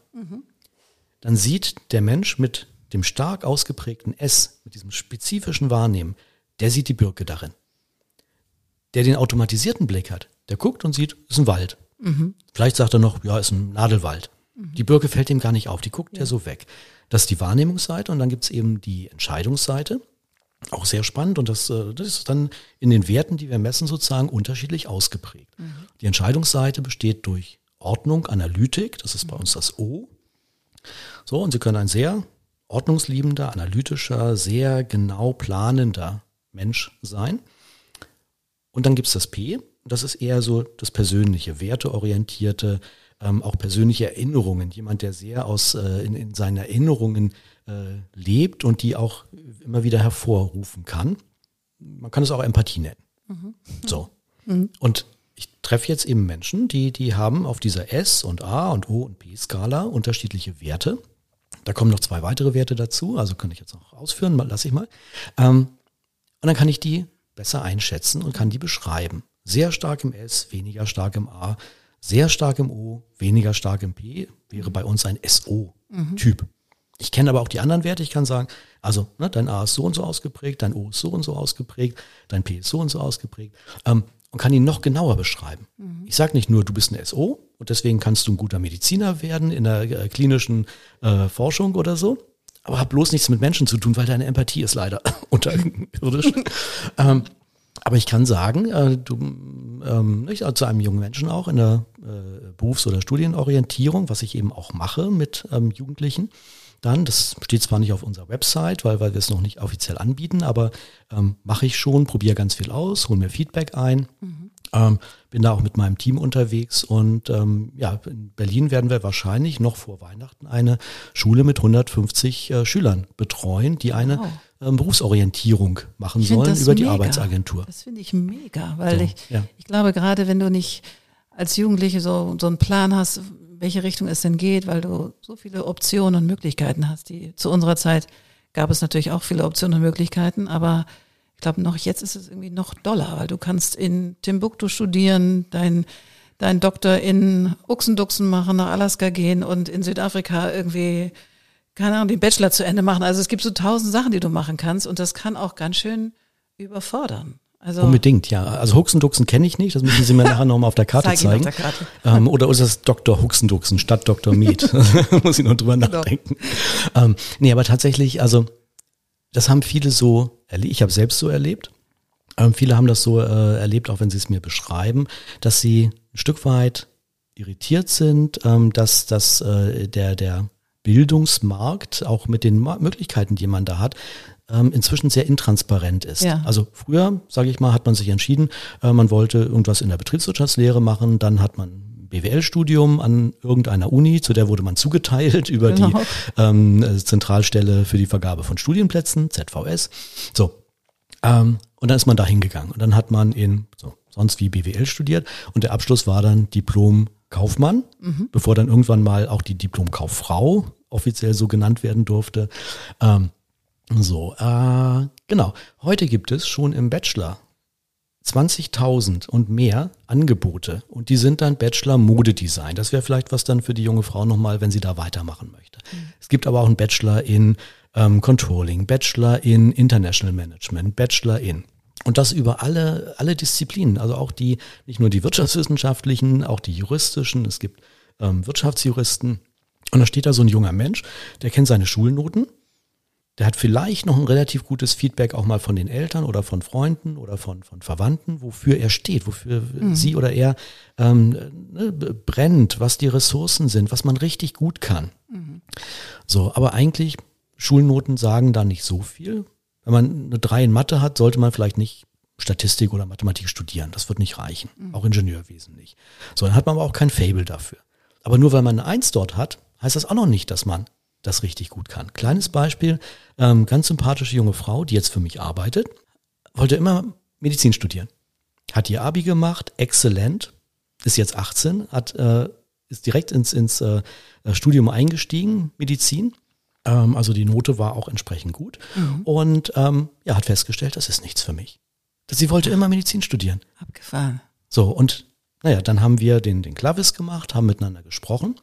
Dann sieht der Mensch mit dem stark ausgeprägten S, mit diesem spezifischen Wahrnehmen, der sieht die Birke darin. Der den automatisierten Blick hat, der guckt und sieht, ist ein Wald. Vielleicht sagt er noch, ja, ist ein Nadelwald. Die Birke fällt ihm gar nicht auf, die guckt ja so weg. Das ist die Wahrnehmungsseite und dann gibt's eben die Entscheidungsseite. Auch sehr spannend und das, äh, das ist dann in den Werten, die wir messen, sozusagen unterschiedlich ausgeprägt. Die Entscheidungsseite besteht durch Ordnung, Analytik, das ist bei uns das O. So, und Sie können ein sehr ordnungsliebender, analytischer, sehr genau planender Mensch sein. Und dann gibt's das P, das ist eher so das persönliche, werteorientierte, ähm, auch persönliche Erinnerungen. Jemand, der sehr aus äh, in, in seinen Erinnerungen äh, lebt und die auch immer wieder hervorrufen kann. Man kann es auch Empathie nennen. So. <laughs> Und ich treffe jetzt eben Menschen, die, die haben auf dieser S und A und O und P-Skala unterschiedliche Werte. Da kommen noch zwei weitere Werte dazu, also kann ich jetzt noch ausführen, lasse ich mal. Ähm, und dann kann ich die besser einschätzen und kann die beschreiben. Sehr stark im S, weniger stark im A, sehr stark im O, weniger stark im P, wäre bei uns ein SO-Typ. Ich kenne aber auch die anderen Werte. Ich kann sagen, also ne, dein A ist so und so ausgeprägt, dein O ist so und so ausgeprägt, dein P ist so und so ausgeprägt ähm, und kann ihn noch genauer beschreiben. Mhm. Ich sage nicht nur, du bist ein SO und deswegen kannst du ein guter Mediziner werden in der äh, klinischen äh, Forschung oder so, aber hab bloß nichts mit Menschen zu tun, weil deine Empathie ist leider <laughs> unterirdisch. <laughs> ähm, aber ich kann sagen, äh, du, ähm, nicht, also zu einem jungen Menschen auch in der äh, Berufs- oder Studienorientierung, was ich eben auch mache mit ähm, Jugendlichen, dann, das steht zwar nicht auf unserer Website, weil, weil wir es noch nicht offiziell anbieten, aber ähm, mache ich schon, probiere ganz viel aus, hole mir Feedback ein. Mhm. Ähm, bin da auch mit meinem Team unterwegs und ähm, ja, in Berlin werden wir wahrscheinlich noch vor Weihnachten eine Schule mit 150 äh, Schülern betreuen, die eine wow. ähm, Berufsorientierung machen sollen über die Arbeitsagentur. Das finde ich mega, weil so, ich, ja. ich glaube, gerade wenn du nicht als Jugendliche so, so einen Plan hast, welche Richtung es denn geht, weil du so viele Optionen und Möglichkeiten hast. Die zu unserer Zeit gab es natürlich auch viele Optionen und Möglichkeiten, aber ich glaube noch jetzt ist es irgendwie noch doller, weil du kannst in Timbuktu studieren, dein deinen Doktor in Uchsenduchsen machen, nach Alaska gehen und in Südafrika irgendwie keine Ahnung, den Bachelor zu Ende machen. Also es gibt so tausend Sachen, die du machen kannst und das kann auch ganz schön überfordern. Also Unbedingt, ja. Also Huxenduxen kenne ich nicht, das müssen Sie mir <laughs> nachher nochmal auf der Karte Zeig zeigen. Auf der Karte. Ähm, oder ist das Dr. Huxenduxen statt Dr. Mead? <laughs> <laughs> Muss ich noch drüber genau. nachdenken. Ähm, nee, aber tatsächlich, also das haben viele so erlebt, ich habe selbst so erlebt. Ähm, viele haben das so äh, erlebt, auch wenn sie es mir beschreiben, dass sie ein Stück weit irritiert sind, ähm, dass, dass äh, der, der Bildungsmarkt auch mit den Möglichkeiten, die man da hat, inzwischen sehr intransparent ist. Ja. Also früher, sage ich mal, hat man sich entschieden, äh, man wollte irgendwas in der Betriebswirtschaftslehre machen, dann hat man BWL-Studium an irgendeiner Uni, zu der wurde man zugeteilt <laughs> über genau. die ähm, Zentralstelle für die Vergabe von Studienplätzen, ZVS. So. Ähm, und dann ist man da hingegangen. Und dann hat man in so, sonst wie BWL studiert und der Abschluss war dann Diplom Kaufmann, mhm. bevor dann irgendwann mal auch die Diplom-Kauffrau offiziell so genannt werden durfte. Ähm, so, äh, genau. Heute gibt es schon im Bachelor 20.000 und mehr Angebote und die sind dann Bachelor Modedesign. Das wäre vielleicht was dann für die junge Frau nochmal, wenn sie da weitermachen möchte. Mhm. Es gibt aber auch einen Bachelor in ähm, Controlling, Bachelor in International Management, Bachelor in. Und das über alle, alle Disziplinen, also auch die, nicht nur die wirtschaftswissenschaftlichen, auch die juristischen, es gibt ähm, Wirtschaftsjuristen. Und da steht da so ein junger Mensch, der kennt seine Schulnoten, der hat vielleicht noch ein relativ gutes Feedback auch mal von den Eltern oder von Freunden oder von, von Verwandten, wofür er steht, wofür mhm. sie oder er ähm, ne, brennt, was die Ressourcen sind, was man richtig gut kann. Mhm. So, aber eigentlich, Schulnoten sagen da nicht so viel. Wenn man eine 3 in Mathe hat, sollte man vielleicht nicht Statistik oder Mathematik studieren. Das wird nicht reichen. Mhm. Auch Ingenieurwesen nicht. So, dann hat man aber auch kein Fable dafür. Aber nur weil man eine 1 dort hat, heißt das auch noch nicht, dass man das richtig gut kann. Kleines Beispiel, ähm, ganz sympathische junge Frau, die jetzt für mich arbeitet, wollte immer Medizin studieren. Hat ihr Abi gemacht, exzellent, ist jetzt 18, hat, äh, ist direkt ins, ins äh, Studium eingestiegen, Medizin. Ähm, also die Note war auch entsprechend gut. Mhm. Und ähm, ja, hat festgestellt, das ist nichts für mich. Sie wollte immer Medizin studieren. Abgefahren. So, und naja, dann haben wir den, den Klavis gemacht, haben miteinander gesprochen.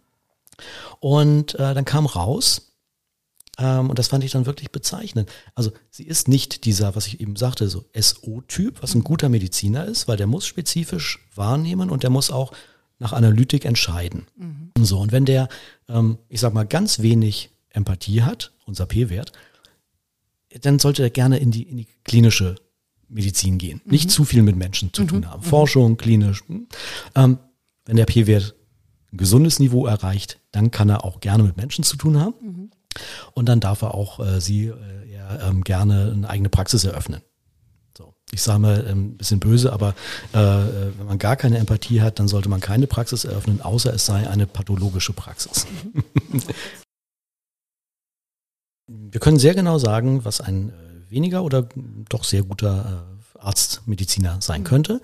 Und äh, dann kam raus, ähm, und das fand ich dann wirklich bezeichnend. Also sie ist nicht dieser, was ich eben sagte, so SO-Typ, was ein guter Mediziner ist, weil der muss spezifisch wahrnehmen und der muss auch nach Analytik entscheiden. Mhm. So, und wenn der, ähm, ich sag mal, ganz wenig Empathie hat, unser P-Wert, dann sollte er gerne in die, in die klinische Medizin gehen. Mhm. Nicht zu viel mit Menschen zu mhm. tun haben. Forschung, klinisch. Hm. Ähm, wenn der P-Wert ein gesundes Niveau erreicht, dann kann er auch gerne mit Menschen zu tun haben. Mhm. Und dann darf er auch äh, sie äh, eher, ähm, gerne eine eigene Praxis eröffnen. So, ich sage mal ähm, ein bisschen böse, aber äh, äh, wenn man gar keine Empathie hat, dann sollte man keine Praxis eröffnen, außer es sei eine pathologische Praxis. Mhm. <laughs> Wir können sehr genau sagen, was ein äh, weniger oder doch sehr guter äh, Arzt, Mediziner sein könnte.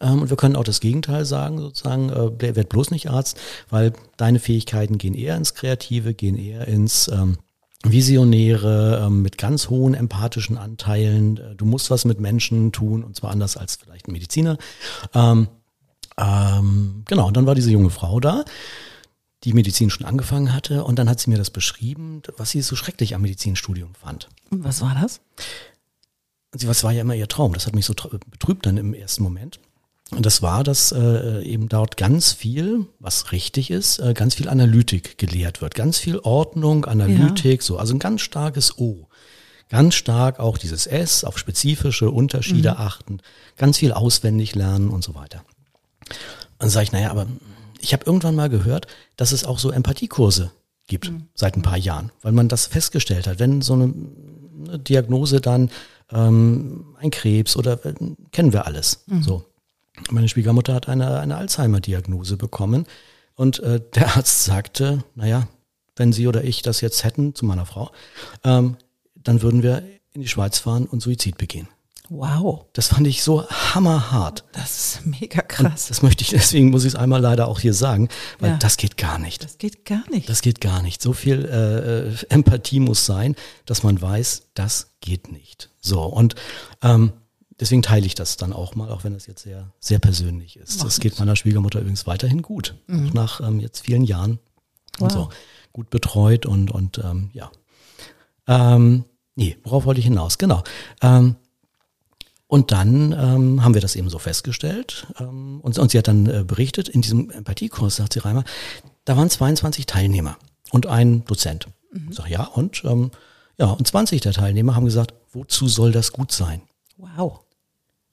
Mhm. Und wir können auch das Gegenteil sagen, sozusagen, äh, werd bloß nicht Arzt, weil deine Fähigkeiten gehen eher ins Kreative, gehen eher ins ähm, Visionäre, ähm, mit ganz hohen empathischen Anteilen. Äh, du musst was mit Menschen tun und zwar anders als vielleicht ein Mediziner. Ähm, ähm, genau, und dann war diese junge Frau da die Medizin schon angefangen hatte. Und dann hat sie mir das beschrieben, was sie so schrecklich am Medizinstudium fand. Und was war das? Sie, was war ja immer ihr Traum. Das hat mich so betrübt dann im ersten Moment. Und das war, dass äh, eben dort ganz viel, was richtig ist, äh, ganz viel Analytik gelehrt wird. Ganz viel Ordnung, Analytik, ja. so. Also ein ganz starkes O. Ganz stark auch dieses S auf spezifische Unterschiede mhm. achten. Ganz viel auswendig lernen und so weiter. Und dann sage ich, naja, aber ich habe irgendwann mal gehört, dass es auch so Empathiekurse gibt mhm. seit ein paar Jahren, weil man das festgestellt hat, wenn so eine, eine Diagnose dann ähm, ein Krebs oder äh, kennen wir alles. Mhm. So. Meine Schwiegermutter hat eine, eine Alzheimer-Diagnose bekommen und äh, <laughs> der Arzt sagte, naja, wenn Sie oder ich das jetzt hätten, zu meiner Frau, ähm, dann würden wir in die Schweiz fahren und Suizid begehen. Wow. Das fand ich so hammerhart. Das ist mega krass. Und das möchte ich, deswegen muss ich es einmal leider auch hier sagen, weil ja. das geht gar nicht. Das geht gar nicht. Das geht gar nicht. So viel äh, äh Empathie muss sein, dass man weiß, das geht nicht. So, und ähm, deswegen teile ich das dann auch mal, auch wenn das jetzt sehr, sehr persönlich ist. Mach das geht meiner Schwiegermutter übrigens weiterhin gut. Mhm. Auch nach ähm, jetzt vielen Jahren wow. und so. Gut betreut und, und ähm, ja. Ähm, nee, worauf wollte ich hinaus? Genau. Ähm, und dann ähm, haben wir das eben so festgestellt. Ähm, und, und sie hat dann äh, berichtet, in diesem Empathiekurs, sagt sie Reimer, da waren 22 Teilnehmer und ein Dozent. Mhm. Ich sag, ja, und ähm, ja, und 20 der Teilnehmer haben gesagt, wozu soll das gut sein? Wow.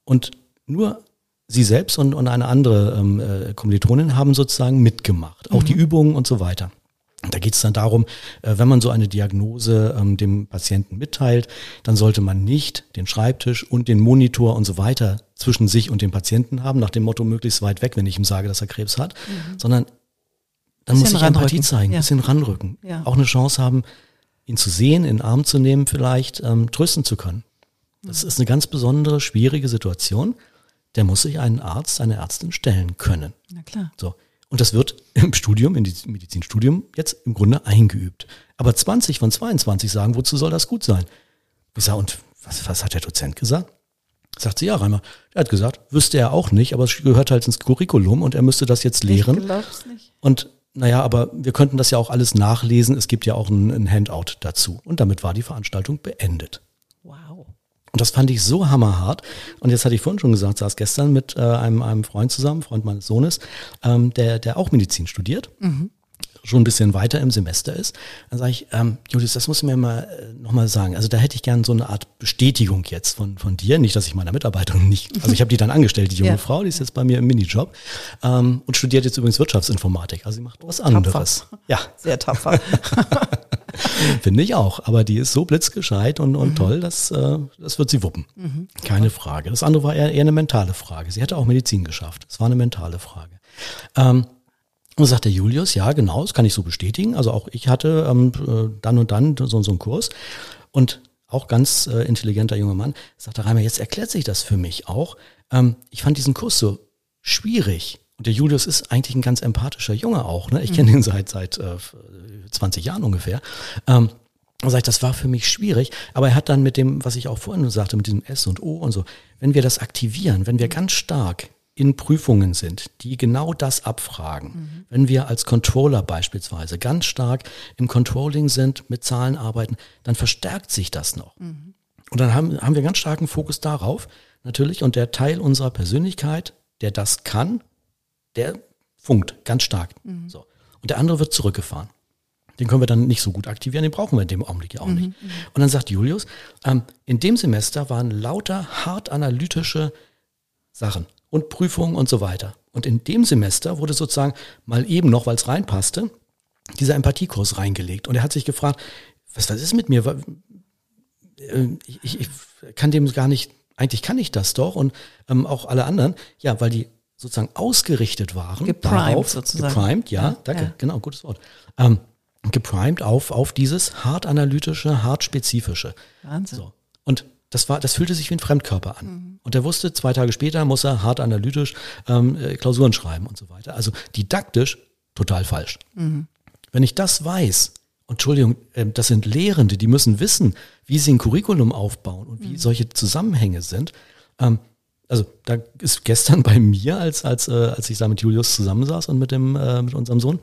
Und nur sie selbst und, und eine andere ähm, äh, Kommilitonin haben sozusagen mitgemacht, auch mhm. die Übungen und so weiter. Da geht es dann darum, äh, wenn man so eine Diagnose ähm, dem Patienten mitteilt, dann sollte man nicht den Schreibtisch und den Monitor und so weiter zwischen sich und dem Patienten haben, nach dem Motto möglichst weit weg, wenn ich ihm sage, dass er Krebs hat, mhm. sondern dann muss ich Empathie zeigen, ja. bisschen ranrücken. Ja. Auch eine Chance haben, ihn zu sehen, in den Arm zu nehmen, vielleicht ähm, trösten zu können. Das mhm. ist eine ganz besondere, schwierige Situation. Der muss sich einen Arzt, eine Ärztin stellen können. Na klar. So. Und das wird im Studium, im Medizinstudium jetzt im Grunde eingeübt. Aber 20 von 22 sagen, wozu soll das gut sein? Ich sage, und was, was hat der Dozent gesagt? Sagt sie, ja, Reimer, er hat gesagt, wüsste er auch nicht, aber es gehört halt ins Curriculum und er müsste das jetzt lehren. Ich glaub's nicht. Und naja, aber wir könnten das ja auch alles nachlesen. Es gibt ja auch ein, ein Handout dazu. Und damit war die Veranstaltung beendet. Und das fand ich so hammerhart. Und jetzt hatte ich vorhin schon gesagt, saß gestern mit äh, einem, einem Freund zusammen, Freund meines Sohnes, ähm, der, der auch Medizin studiert. Mhm. schon ein bisschen weiter im Semester ist, dann sage ich, ähm, Julius, das musst du mir mal äh, nochmal sagen. Also da hätte ich gern so eine Art Bestätigung jetzt von, von dir. Nicht, dass ich meiner Mitarbeiterin nicht, also ich habe die dann angestellt, die <laughs> junge ja. Frau, die ist jetzt bei mir im Minijob ähm, und studiert jetzt übrigens Wirtschaftsinformatik. Also sie macht was anderes. Tapfer. Ja. Sehr tapfer. <laughs> <laughs> Finde ich auch. Aber die ist so blitzgescheit und, und mhm. toll, dass, äh, das wird sie wuppen. Mhm. Keine Frage. Das andere war eher, eher eine mentale Frage. Sie hätte auch Medizin geschafft. Es war eine mentale Frage. Ähm, und sagt der Julius, ja, genau, das kann ich so bestätigen. Also auch ich hatte ähm, äh, dann und dann so, so einen Kurs. Und auch ganz äh, intelligenter junger Mann, sagt der Reimer, jetzt erklärt sich das für mich auch. Ähm, ich fand diesen Kurs so schwierig. Und der Julius ist eigentlich ein ganz empathischer Junge auch. Ne? Ich kenne mhm. ihn seit seit äh, 20 Jahren ungefähr. Ähm, sag ich, das war für mich schwierig, aber er hat dann mit dem, was ich auch vorhin sagte, mit diesem S und O und so, wenn wir das aktivieren, wenn wir ganz stark in Prüfungen sind, die genau das abfragen, mhm. wenn wir als Controller beispielsweise ganz stark im Controlling sind, mit Zahlen arbeiten, dann verstärkt sich das noch. Mhm. Und dann haben, haben wir ganz starken Fokus darauf, natürlich, und der Teil unserer Persönlichkeit, der das kann, der funkt ganz stark. Mhm. So. Und der andere wird zurückgefahren. Den können wir dann nicht so gut aktivieren, den brauchen wir in dem Augenblick ja auch nicht. Mhm. mhm. Und dann sagt Julius, ähm, in dem Semester waren lauter hart analytische Sachen und Prüfungen und so weiter. Und in dem Semester wurde sozusagen mal eben noch, weil es reinpasste, dieser Empathiekurs reingelegt. Und er hat sich gefragt, was, was ist mit mir? Äh, ich, ich kann dem gar nicht, eigentlich kann ich das doch und ähm, auch alle anderen, ja, weil die sozusagen ausgerichtet waren. Geprimed darauf, sozusagen. Geprimed, ja, ja danke, ja. genau, gutes Wort. Ähm, geprimed auf, auf dieses hart analytische, hart spezifische. Wahnsinn. So. Und das war, das fühlte sich wie ein Fremdkörper an. Mhm. Und er wusste, zwei Tage später muss er hart analytisch ähm, äh, Klausuren schreiben und so weiter. Also didaktisch total falsch. Mhm. Wenn ich das weiß, Entschuldigung, äh, das sind Lehrende, die müssen wissen, wie sie ein Curriculum aufbauen und wie mhm. solche Zusammenhänge sind. Ähm, also da ist gestern bei mir, als, als, äh, als ich da mit Julius zusammensaß und mit dem, äh, mit unserem Sohn,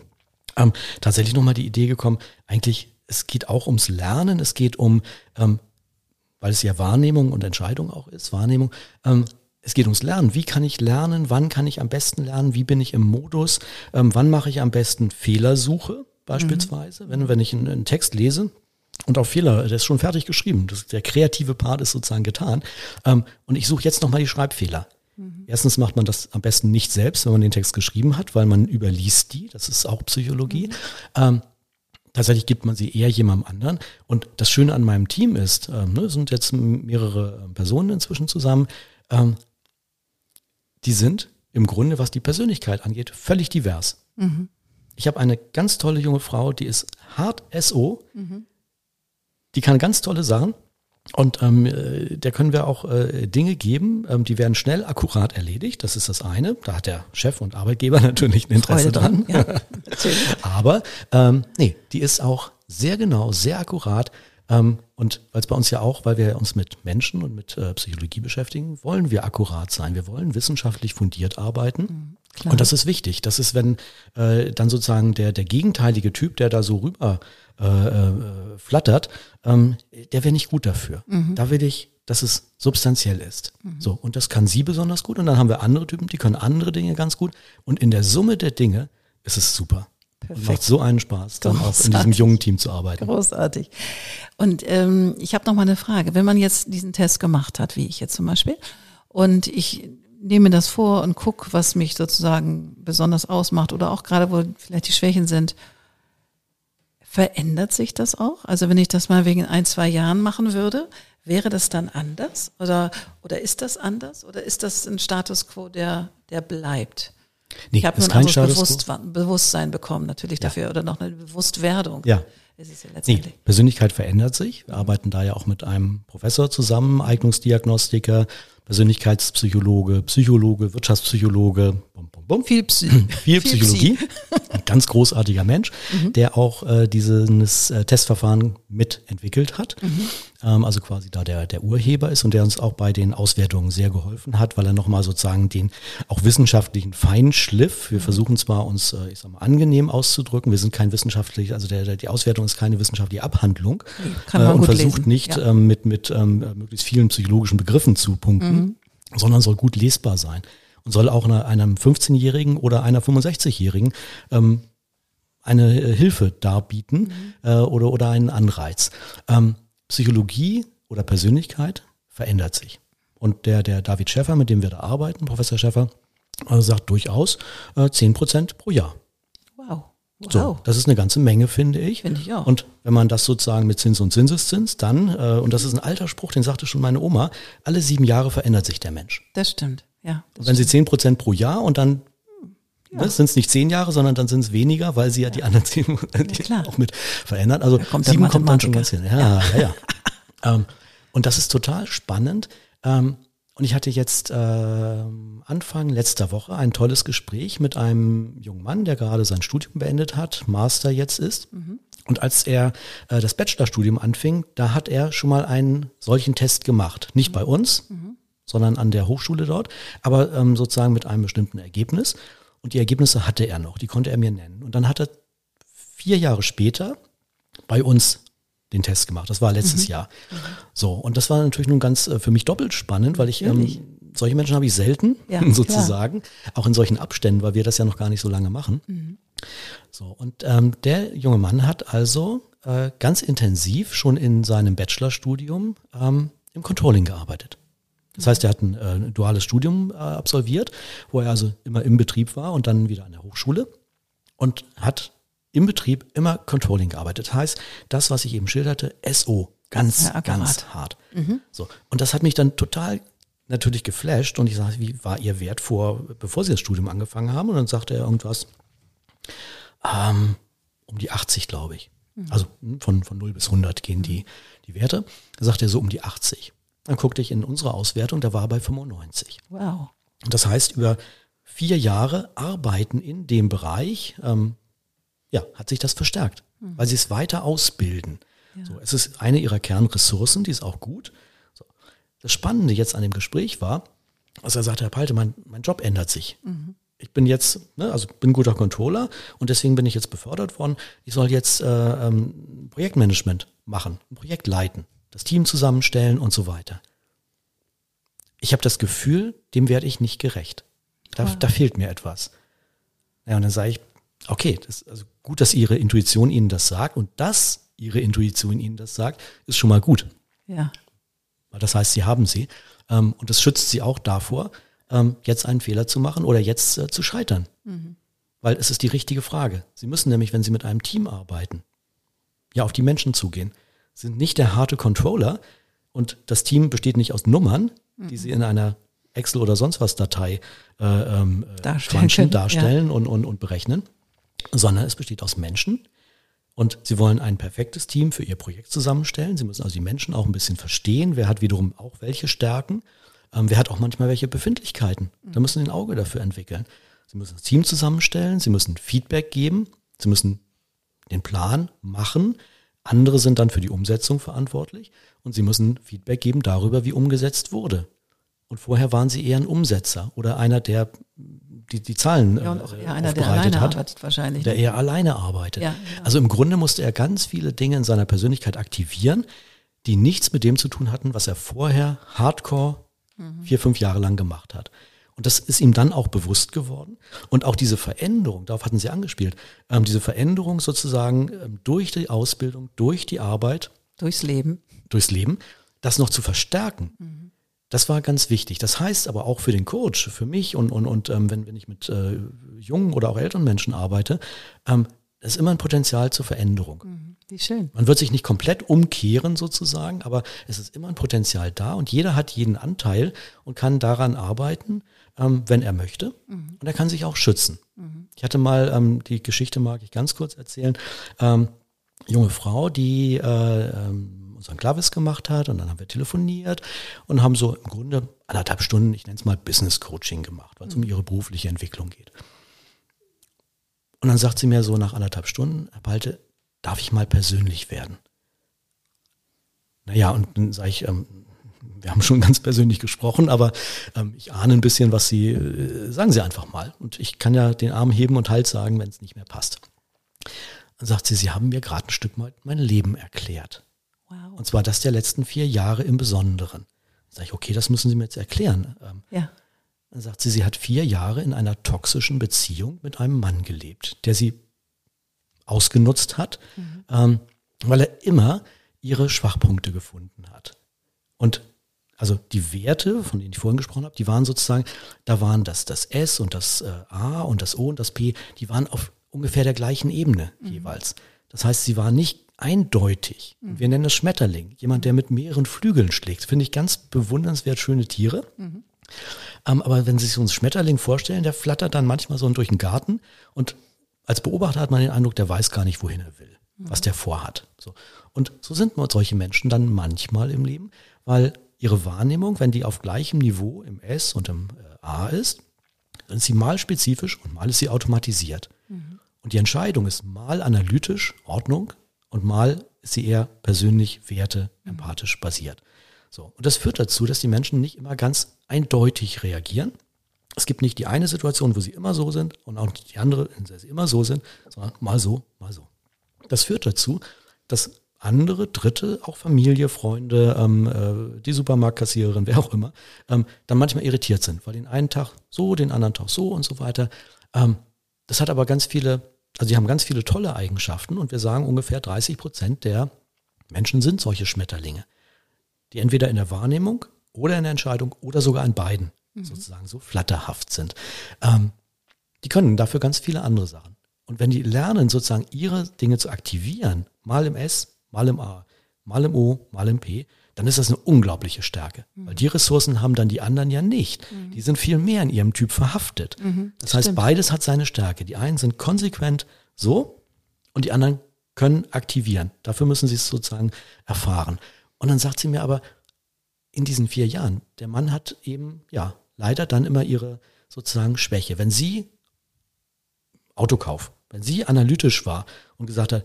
ähm, tatsächlich nochmal die Idee gekommen, eigentlich, es geht auch ums Lernen, es geht um, ähm, weil es ja Wahrnehmung und Entscheidung auch ist, Wahrnehmung, ähm, es geht ums Lernen. Wie kann ich lernen? Wann kann ich am besten lernen? Wie bin ich im Modus? Ähm, wann mache ich am besten Fehlersuche beispielsweise? Mhm. Wenn, wenn ich einen, einen, Text lese und auf Fehler, der ist schon fertig geschrieben. Das, der kreative Part ist sozusagen getan. Ähm, und ich suche jetzt nochmal die Schreibfehler. Mhm. Erstens macht man das am besten nicht selbst, wenn man den Text geschrieben hat, weil man überliest die. Das ist auch Psychologie. Mhm. Ähm, tatsächlich gibt man sie eher jemandem anderen. Und das Schöne an meinem Team ist, ähm, ne, sind jetzt mehrere Personen inzwischen zusammen, ähm, die sind im Grunde, was die Persönlichkeit angeht, völlig divers. Mhm. Ich habe eine ganz tolle junge Frau, die ist hart SO, mhm. Die kann ganz tolle Sachen und ähm, äh, der können wir auch äh, Dinge geben, ähm, die werden schnell akkurat erledigt. Das ist das eine. Da hat der Chef und Arbeitgeber <laughs> natürlich ein Interesse dran. Ja, <laughs> Aber ähm, nee, die ist auch sehr genau, sehr akkurat. Ähm, und weil es bei uns ja auch, weil wir uns mit Menschen und mit äh, Psychologie beschäftigen, wollen wir akkurat sein. Wir wollen wissenschaftlich fundiert arbeiten. Mhm, und das ist wichtig. Das ist, wenn äh, dann sozusagen der, der gegenteilige Typ, der da so rüber äh, äh, flattert, ähm, der wäre nicht gut dafür. Mhm. Da will ich, dass es substanziell ist. Mhm. So, und das kann sie besonders gut. Und dann haben wir andere Typen, die können andere Dinge ganz gut. Und in der Summe der Dinge ist es super. Perfekt. Und macht so einen Spaß, dann auch in diesem jungen Team zu arbeiten. Großartig. Und ähm, ich habe noch mal eine Frage. Wenn man jetzt diesen Test gemacht hat, wie ich jetzt zum Beispiel, und ich nehme das vor und gucke, was mich sozusagen besonders ausmacht oder auch gerade, wo vielleicht die Schwächen sind, verändert sich das auch? Also wenn ich das mal wegen ein, zwei Jahren machen würde, wäre das dann anders? Oder, oder ist das anders? Oder ist das ein Status quo, der, der bleibt? Nee, ich habe nur ein anderes Bewusst Bewusstsein bekommen, natürlich ja. dafür, oder noch eine Bewusstwerdung. Ja. Ist es ja letztendlich. Nee, Persönlichkeit verändert sich. Wir arbeiten da ja auch mit einem Professor zusammen, Eignungsdiagnostiker, Persönlichkeitspsychologe, Psychologe, Wirtschaftspsychologe, bum. Viel, Psy viel, <laughs> viel Psychologie. Psy <laughs> Ein ganz großartiger Mensch, mhm. der auch äh, dieses äh, Testverfahren mitentwickelt hat. Mhm. Ähm, also quasi da der, der Urheber ist und der uns auch bei den Auswertungen sehr geholfen hat, weil er nochmal sozusagen den auch wissenschaftlichen Feinschliff, wir mhm. versuchen zwar uns, äh, ich sag mal, angenehm auszudrücken, wir sind kein wissenschaftlich, also der, der, die Auswertung ist keine wissenschaftliche Abhandlung Kann man äh, und versucht lesen. nicht ja. ähm, mit, mit ähm, möglichst vielen psychologischen Begriffen zu punkten, mhm. sondern soll gut lesbar sein und soll auch einem 15-Jährigen oder einer 65-Jährigen ähm, eine äh, Hilfe darbieten mhm. äh, oder, oder einen Anreiz. Ähm, Psychologie oder Persönlichkeit verändert sich. Und der, der David Schäffer, mit dem wir da arbeiten, Professor Schäffer, äh, sagt durchaus äh, 10 Prozent pro Jahr. Wow. wow. So, das ist eine ganze Menge, finde ich. Finde ich auch. Und wenn man das sozusagen mit Zins und Zinseszins, dann, äh, und das ist ein alter Spruch, den sagte schon meine Oma, alle sieben Jahre verändert sich der Mensch. Das stimmt, ja. Das wenn. Sie zehn Prozent pro Jahr und dann ja. Ne, sind es nicht zehn Jahre, sondern dann sind es weniger, weil sie ja, ja. die anderen zehn ja, auch mit verändern. Also kommt sieben kommt dann schon ganz hin. Ja, ja, ja. <laughs> ähm, und das ist total spannend. Ähm, und ich hatte jetzt äh, Anfang letzter Woche ein tolles Gespräch mit einem jungen Mann, der gerade sein Studium beendet hat, Master jetzt ist. Mhm. Und als er äh, das Bachelorstudium anfing, da hat er schon mal einen solchen Test gemacht. Nicht mhm. bei uns, mhm. Sondern an der Hochschule dort, aber ähm, sozusagen mit einem bestimmten Ergebnis. Und die Ergebnisse hatte er noch, die konnte er mir nennen. Und dann hat er vier Jahre später bei uns den Test gemacht. Das war letztes mhm. Jahr. So, und das war natürlich nun ganz äh, für mich doppelt spannend, weil ich ähm, solche Menschen habe ich selten, ja, <laughs> sozusagen, klar. auch in solchen Abständen, weil wir das ja noch gar nicht so lange machen. Mhm. So, und ähm, der junge Mann hat also äh, ganz intensiv schon in seinem Bachelorstudium ähm, im Controlling gearbeitet. Das heißt, er hat ein, äh, ein duales Studium äh, absolviert, wo er also immer im Betrieb war und dann wieder an der Hochschule und hat im Betrieb immer Controlling gearbeitet. Das heißt, das, was ich eben schilderte, SO, ganz, ja, ganz hart. Mhm. So. Und das hat mich dann total natürlich geflasht und ich sage, wie war Ihr Wert vor, bevor Sie das Studium angefangen haben? Und dann sagte er irgendwas, ähm, um die 80, glaube ich. Mhm. Also hm, von, von 0 bis 100 gehen die, die Werte. Da sagt er so um die 80. Dann guckte ich in unsere Auswertung, der war bei 95. Wow. Das heißt, über vier Jahre Arbeiten in dem Bereich, ähm, ja, hat sich das verstärkt, mhm. weil sie es weiter ausbilden. Ja. So, es ist eine ihrer Kernressourcen, die ist auch gut. So. Das Spannende jetzt an dem Gespräch war, dass er sagte, Herr Palte, mein, mein Job ändert sich. Mhm. ich bin jetzt, ne, also bin guter Controller und deswegen bin ich jetzt befördert worden. Ich soll jetzt äh, ähm, Projektmanagement machen, ein Projekt leiten, das Team zusammenstellen und so weiter. Ich habe das Gefühl, dem werde ich nicht gerecht. Da, ja. da fehlt mir etwas. Ja, und dann sage ich, okay, das ist also gut, dass Ihre Intuition Ihnen das sagt und dass Ihre Intuition Ihnen das sagt, ist schon mal gut. Ja. Weil das heißt, Sie haben sie. Ähm, und das schützt Sie auch davor, ähm, jetzt einen Fehler zu machen oder jetzt äh, zu scheitern. Mhm. Weil es ist die richtige Frage. Sie müssen nämlich, wenn Sie mit einem Team arbeiten, ja auf die Menschen zugehen. Sind nicht der harte Controller und das Team besteht nicht aus Nummern, die Sie in einer Excel oder sonst was Datei äh, ähm, darstellen, darstellen ja. und, und, und berechnen, sondern es besteht aus Menschen. Und Sie wollen ein perfektes Team für Ihr Projekt zusammenstellen. Sie müssen also die Menschen auch ein bisschen verstehen, wer hat wiederum auch welche Stärken, ähm, wer hat auch manchmal welche Befindlichkeiten. Da müssen Sie ein Auge dafür entwickeln. Sie müssen das Team zusammenstellen, Sie müssen Feedback geben, Sie müssen den Plan machen. Andere sind dann für die Umsetzung verantwortlich und Sie müssen Feedback geben darüber, wie umgesetzt wurde. Und vorher waren sie eher ein Umsetzer oder einer, der die, die Zahlen ja, eher einer, der alleine hat, arbeitet wahrscheinlich. Der ne? eher alleine arbeitet. Ja, ja. Also im Grunde musste er ganz viele Dinge in seiner Persönlichkeit aktivieren, die nichts mit dem zu tun hatten, was er vorher hardcore mhm. vier, fünf Jahre lang gemacht hat. Und das ist ihm dann auch bewusst geworden. Und auch diese Veränderung, darauf hatten Sie angespielt, ähm, diese Veränderung sozusagen ähm, durch die Ausbildung, durch die Arbeit. Durchs Leben. Durchs Leben, das noch zu verstärken. Mhm das war ganz wichtig. Das heißt aber auch für den Coach, für mich und, und, und ähm, wenn, wenn ich mit äh, jungen oder auch älteren Menschen arbeite, ähm, das ist immer ein Potenzial zur Veränderung. Mhm, wie schön. Man wird sich nicht komplett umkehren sozusagen, aber es ist immer ein Potenzial da und jeder hat jeden Anteil und kann daran arbeiten, ähm, wenn er möchte. Mhm. Und er kann sich auch schützen. Mhm. Ich hatte mal, ähm, die Geschichte mag ich ganz kurz erzählen, ähm, junge Frau, die äh, ähm, unseren Klavis gemacht hat und dann haben wir telefoniert und haben so im Grunde anderthalb Stunden, ich nenne es mal Business Coaching gemacht, weil es um ihre berufliche Entwicklung geht. Und dann sagt sie mir so nach anderthalb Stunden, Herr Balte, darf ich mal persönlich werden? Naja, und dann sage ich, ähm, wir haben schon <laughs> ganz persönlich gesprochen, aber ähm, ich ahne ein bisschen, was Sie, äh, sagen Sie einfach mal. Und ich kann ja den Arm heben und Halt sagen, wenn es nicht mehr passt. Dann sagt sie, Sie haben mir gerade ein Stück mal mein Leben erklärt. Wow. Und zwar das der letzten vier Jahre im Besonderen. Sag ich, okay, das müssen Sie mir jetzt erklären. Ähm, ja. Dann sagt sie, sie hat vier Jahre in einer toxischen Beziehung mit einem Mann gelebt, der sie ausgenutzt hat, mhm. ähm, weil er immer ihre Schwachpunkte gefunden hat. Und also die Werte, von denen ich vorhin gesprochen habe, die waren sozusagen, da waren das, das S und das äh, A und das O und das P, die waren auf ungefähr der gleichen Ebene mhm. jeweils. Das heißt, sie war nicht eindeutig. Mhm. Wir nennen es Schmetterling. Jemand, der mit mehreren Flügeln schlägt. Finde ich ganz bewundernswert schöne Tiere. Mhm. Ähm, aber wenn Sie sich so einen Schmetterling vorstellen, der flattert dann manchmal so durch den Garten und als Beobachter hat man den Eindruck, der weiß gar nicht, wohin er will, mhm. was der vorhat. So. Und so sind solche Menschen dann manchmal im Leben, weil ihre Wahrnehmung, wenn die auf gleichem Niveau im S und im äh, A ist, dann ist sie mal spezifisch und mal ist sie automatisiert. Mhm. Und die Entscheidung ist mal analytisch, Ordnung, und mal ist sie eher persönlich, werte, empathisch basiert. So. Und das führt dazu, dass die Menschen nicht immer ganz eindeutig reagieren. Es gibt nicht die eine Situation, wo sie immer so sind und auch nicht die andere, in der sie immer so sind, sondern mal so, mal so. Das führt dazu, dass andere, Dritte, auch Familie, Freunde, ähm, äh, die Supermarktkassiererin, wer auch immer, ähm, dann manchmal irritiert sind, weil den einen Tag so, den anderen Tag so und so weiter. Ähm, das hat aber ganz viele also sie haben ganz viele tolle Eigenschaften und wir sagen ungefähr 30 Prozent der Menschen sind solche Schmetterlinge, die entweder in der Wahrnehmung oder in der Entscheidung oder sogar in beiden mhm. sozusagen so flatterhaft sind. Ähm, die können dafür ganz viele andere Sachen. Und wenn die lernen, sozusagen ihre Dinge zu aktivieren, mal im S, mal im A, mal im O, mal im P, dann ist das eine unglaubliche Stärke. Mhm. Weil die Ressourcen haben dann die anderen ja nicht. Mhm. Die sind viel mehr in ihrem Typ verhaftet. Mhm, das, das heißt, beides hat seine Stärke. Die einen sind konsequent so und die anderen können aktivieren. Dafür müssen sie es sozusagen erfahren. Und dann sagt sie mir aber, in diesen vier Jahren, der Mann hat eben, ja, leider dann immer ihre sozusagen Schwäche. Wenn sie Autokauf, wenn sie analytisch war und gesagt hat,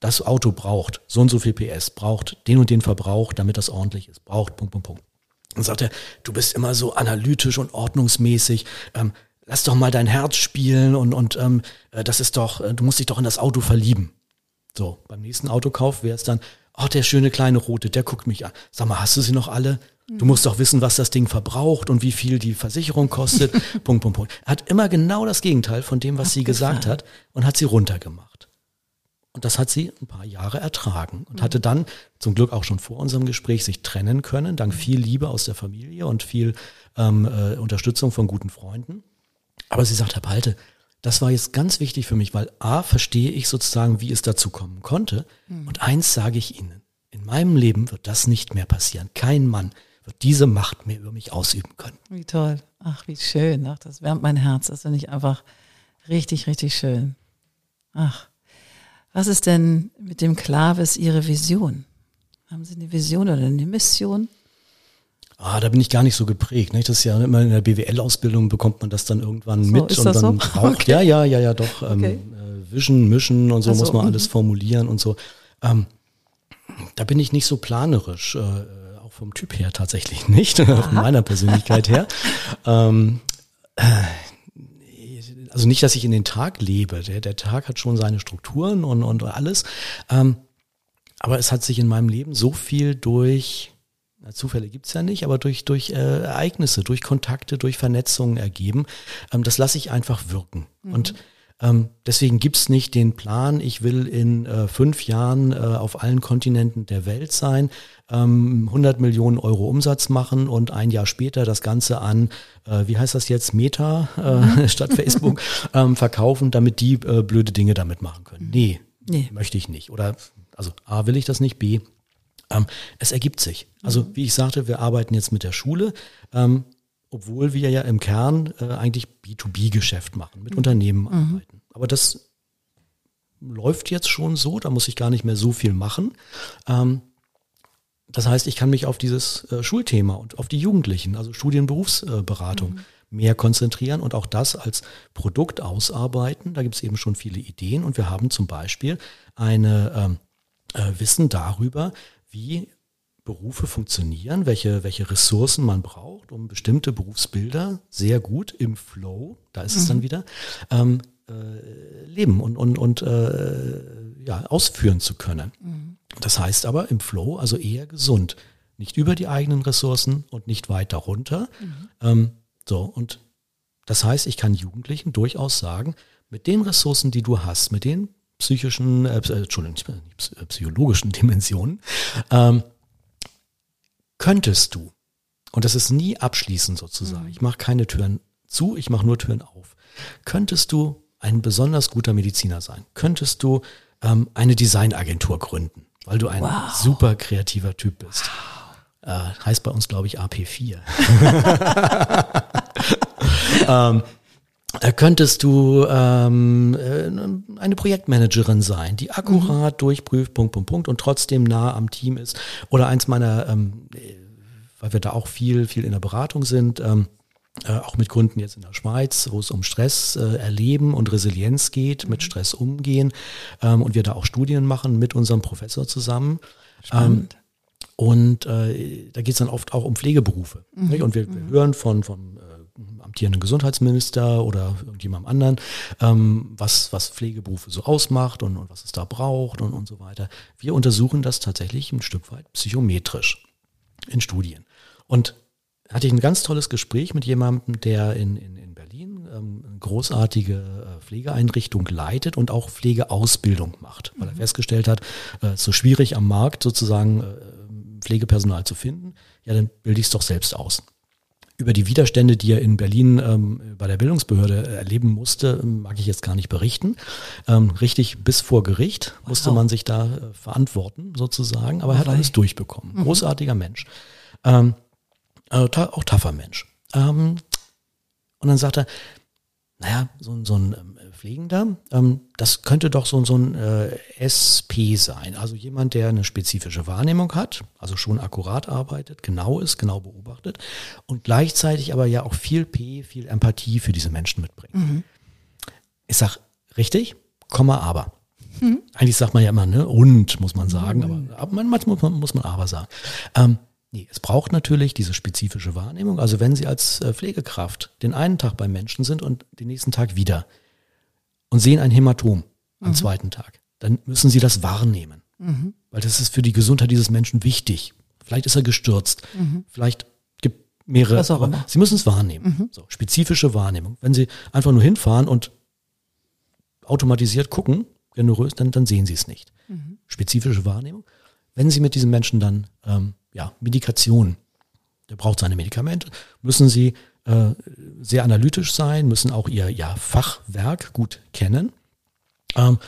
das Auto braucht so und so viel PS, braucht den und den Verbrauch, damit das ordentlich ist, braucht Punkt, Punkt, Punkt. Und sagt er, du bist immer so analytisch und ordnungsmäßig. Ähm, lass doch mal dein Herz spielen und, und ähm, äh, das ist doch, äh, du musst dich doch in das Auto verlieben. So, beim nächsten Autokauf wäre es dann, oh, der schöne kleine Rote, der guckt mich an. Sag mal, hast du sie noch alle? Du musst doch wissen, was das Ding verbraucht und wie viel die Versicherung kostet. <laughs> Punkt, Punkt, Punkt. Er hat immer genau das Gegenteil von dem, was sie gesagt hat und hat sie runtergemacht. Und das hat sie ein paar Jahre ertragen und hatte dann zum Glück auch schon vor unserem Gespräch sich trennen können, dank viel Liebe aus der Familie und viel ähm, äh, Unterstützung von guten Freunden. Aber sie sagt, Herr Palte, das war jetzt ganz wichtig für mich, weil A, verstehe ich sozusagen, wie es dazu kommen konnte. Und eins sage ich Ihnen, in meinem Leben wird das nicht mehr passieren. Kein Mann wird diese Macht mehr über mich ausüben können. Wie toll. Ach, wie schön. Ach, das wärmt mein Herz. Das finde ich einfach richtig, richtig schön. Ach, was ist denn mit dem Klavis Ihre Vision? Haben Sie eine Vision oder eine Mission? Ah, da bin ich gar nicht so geprägt. Nicht? Das ist ja immer in der BWL-Ausbildung bekommt man das dann irgendwann So, mit und dann so? braucht, <laughs> Okay. ja, ja, ja, ja, doch. Ähm, Okay. äh, Wischen, mischen und so Ach so, muss man mhm. alles formulieren und so. Ähm, da bin ich nicht so planerisch, äh, auch vom Typ her tatsächlich nicht, <laughs> von meiner Persönlichkeit her. <laughs> ähm, äh, also nicht, dass ich in den Tag lebe. Der, der Tag hat schon seine Strukturen und, und alles. Ähm, aber es hat sich in meinem Leben so viel durch, Zufälle gibt's ja nicht, aber durch, durch äh, Ereignisse, durch Kontakte, durch Vernetzungen ergeben. Ähm, das lasse ich einfach wirken. Und ähm, deswegen gibt's nicht den Plan, ich will in äh, fünf Jahren äh, auf allen Kontinenten der Welt sein, ähm, 100 Millionen Euro Umsatz machen und ein Jahr später das Ganze an, äh, wie heißt das jetzt, Meta äh, <laughs> statt <laughs> Facebook ähm, verkaufen, damit die äh, blöde Dinge damit machen können. Nee, Nee. möchte ich nicht. Oder also A will ich das nicht, B ähm, es ergibt sich. Also wie ich sagte, wir arbeiten jetzt mit der Schule, ähm, obwohl wir ja im Kern äh, eigentlich B2B-Geschäft machen, mit Unternehmen arbeiten. Aber das läuft jetzt schon so, da muss ich gar nicht mehr so viel machen. Ähm, das heißt, ich kann mich auf dieses äh, Schulthema und auf die Jugendlichen, also Studienberufsberatung, mehr konzentrieren und auch das als Produkt ausarbeiten. Da gibt es eben schon viele Ideen und wir haben zum Beispiel eine ähm, äh, Wissen darüber, wie Berufe funktionieren, welche, welche Ressourcen man braucht, um bestimmte Berufsbilder sehr gut im Flow, da ist es dann wieder, ähm, äh, leben und, und, und äh, ja, ausführen zu können. Das heißt aber im Flow, also eher gesund. Nicht über die eigenen Ressourcen und nicht weit darunter. Ähm, so, und das heißt, ich kann Jugendlichen durchaus sagen, mit den Ressourcen, die du hast, mit den psychischen, äh, äh, Entschuldigung, nicht äh, psychologischen <laughs> Dimensionen, ähm, könntest du, und das ist nie abschließend sozusagen, ich mache keine Türen zu, ich mache nur Türen auf, könntest du ein besonders guter Mediziner sein, könntest du ähm, eine Designagentur gründen, weil du ein Wow. super kreativer Typ bist. Äh, heißt bei uns, glaube ich, AP4. <laughs> <laughs> ähm, äh, könntest du ähm, äh, eine Projektmanagerin sein, die akkurat durchprüft, Punkt, Punkt, Punkt und trotzdem nah am Team ist. Oder eins meiner, ähm, äh, weil wir da auch viel, viel in der Beratung sind, ähm, äh, auch mit Kunden jetzt in der Schweiz, wo es um Stress äh, erleben und Resilienz geht, mit Stress umgehen ähm, und wir da auch Studien machen mit unserem Professor zusammen. Spannend. Und äh, da geht es dann oft auch um Pflegeberufe. Nicht? Und wir, wir hören von, vom äh, amtierenden Gesundheitsminister oder irgendjemandem anderen, ähm, was, was Pflegeberufe so ausmacht und, und was es da braucht und, und so weiter. Wir untersuchen das tatsächlich ein Stück weit psychometrisch in Studien. Und hatte ich ein ganz tolles Gespräch mit jemandem, der in, in, in Berlin ähm, eine großartige äh, Pflegeeinrichtung leitet und auch Pflegeausbildung macht, weil er festgestellt hat, äh, es ist so schwierig am Markt sozusagen äh, Pflegepersonal zu finden, ja, dann bilde ich es doch selbst aus. Über die Widerstände, die er in Berlin ähm, bei der Bildungsbehörde äh, erleben musste, ähm, mag ich jetzt gar nicht berichten. Ähm, richtig bis vor Gericht musste Wow. man sich da äh, verantworten, sozusagen, aber er hat alles durchbekommen. Großartiger Mensch. Ähm, äh, ta auch taffer Mensch. Ähm, und dann sagt er, naja, so, ein- so ein ähm, Pflegender, ähm, das könnte doch so, so ein äh, SP sein. Also jemand, der eine spezifische Wahrnehmung hat, also schon akkurat arbeitet, genau ist, genau beobachtet und gleichzeitig aber ja auch viel P, viel Empathie für diese Menschen mitbringt. Ich sag, richtig, Komma, aber. Eigentlich sagt man ja immer, ne, und muss man sagen, aber, aber manchmal muss man, muss man aber sagen. Ähm, Nee, es braucht natürlich diese spezifische Wahrnehmung. Also wenn Sie als äh, Pflegekraft den einen Tag beim Menschen sind und den nächsten Tag wieder und sehen ein Hämatom am mhm. zweiten Tag, dann müssen Sie das wahrnehmen. Mhm. Weil das ist für die Gesundheit dieses Menschen wichtig. Vielleicht ist er gestürzt. Mhm. Vielleicht gibt mehrere. Was auch immer. Sie müssen es wahrnehmen. Mhm. So, spezifische Wahrnehmung. Wenn Sie einfach nur hinfahren und automatisiert gucken, generös, dann, dann sehen Sie es nicht. Mhm. Spezifische Wahrnehmung. Wenn Sie mit diesem Menschen dann ähm, ja, Medikation, der braucht seine Medikamente, müssen Sie äh, sehr analytisch sein, müssen auch Ihr ja, Fachwerk gut kennen. Ähm,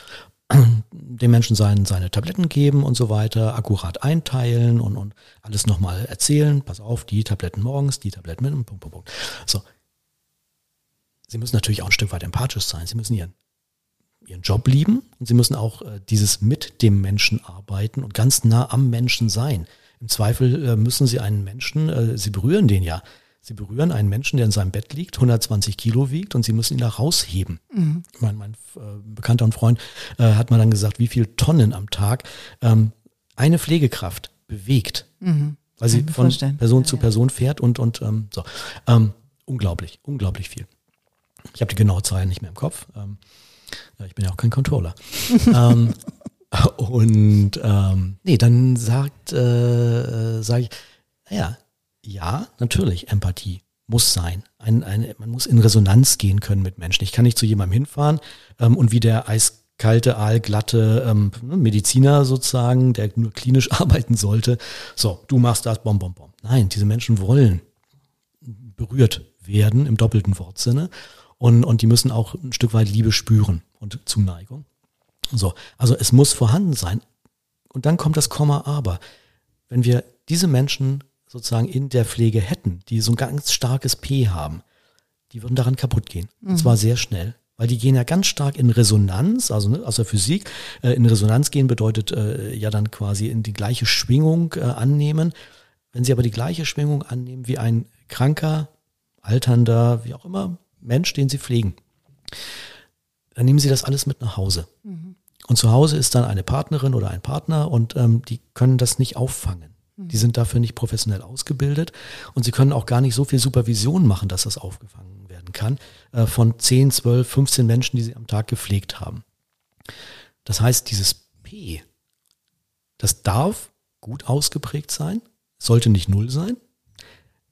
<clears throat> dem Menschen sein, seine Tabletten geben und so weiter, akkurat einteilen und, und alles nochmal erzählen. Pass auf, die Tabletten morgens, die Tabletten mit, Punkt, Punkt, Punkt. So. Sie müssen natürlich auch ein Stück weit empathisch sein. Sie müssen ihren, ihren Job lieben und sie müssen auch äh, dieses mit dem Menschen arbeiten und ganz nah am Menschen sein. Im Zweifel äh, müssen sie einen Menschen, äh, sie berühren den ja, Sie berühren einen Menschen, der in seinem Bett liegt, 120 Kilo wiegt und Sie müssen ihn da rausheben. Mhm. Mein, mein äh, Bekannter und Freund äh, hat mal dann gesagt, wie viel Tonnen am Tag ähm, eine Pflegekraft bewegt, mhm. weil sie von vorstellen. Person ja, zu Person fährt und, und ähm, so. Ähm, unglaublich, unglaublich viel. Ich habe die genaue Zahl nicht mehr im Kopf. Ähm, ich bin ja auch kein Controller. <laughs> ähm, und ähm, nee, dann sagt, äh, sage ich, naja, ja, natürlich, Empathie muss sein. Ein, ein, man muss in Resonanz gehen können mit Menschen. Ich kann nicht zu jemandem hinfahren ähm, und wie der eiskalte, aalglatte ähm, Mediziner sozusagen, der nur klinisch <laughs> arbeiten sollte, so, du machst das, bom, bom, bom. Nein, diese Menschen wollen berührt werden im doppelten Wortsinne und, und die müssen auch ein Stück weit Liebe spüren und Zuneigung. So, also es muss vorhanden sein. Und dann kommt das Komma aber. Wenn wir diese Menschen sozusagen in der Pflege hätten, die so ein ganz starkes P haben, die würden daran kaputt gehen. Mhm. Und zwar sehr schnell. Weil die gehen ja ganz stark in Resonanz, also ne, aus der Physik. Äh, in Resonanz gehen bedeutet äh, ja dann quasi in die gleiche Schwingung äh, annehmen. Wenn sie aber die gleiche Schwingung annehmen wie ein kranker, alternder, wie auch immer, Mensch, den sie pflegen, dann nehmen sie das alles mit nach Hause. Mhm. Und zu Hause ist dann eine Partnerin oder ein Partner und ähm, die können das nicht auffangen. Die sind dafür nicht professionell ausgebildet und sie können auch gar nicht so viel Supervision machen, dass das aufgefangen werden kann äh, von 10, 12, 15 Menschen, die sie am Tag gepflegt haben. Das heißt, dieses P, das darf gut ausgeprägt sein, sollte nicht null sein,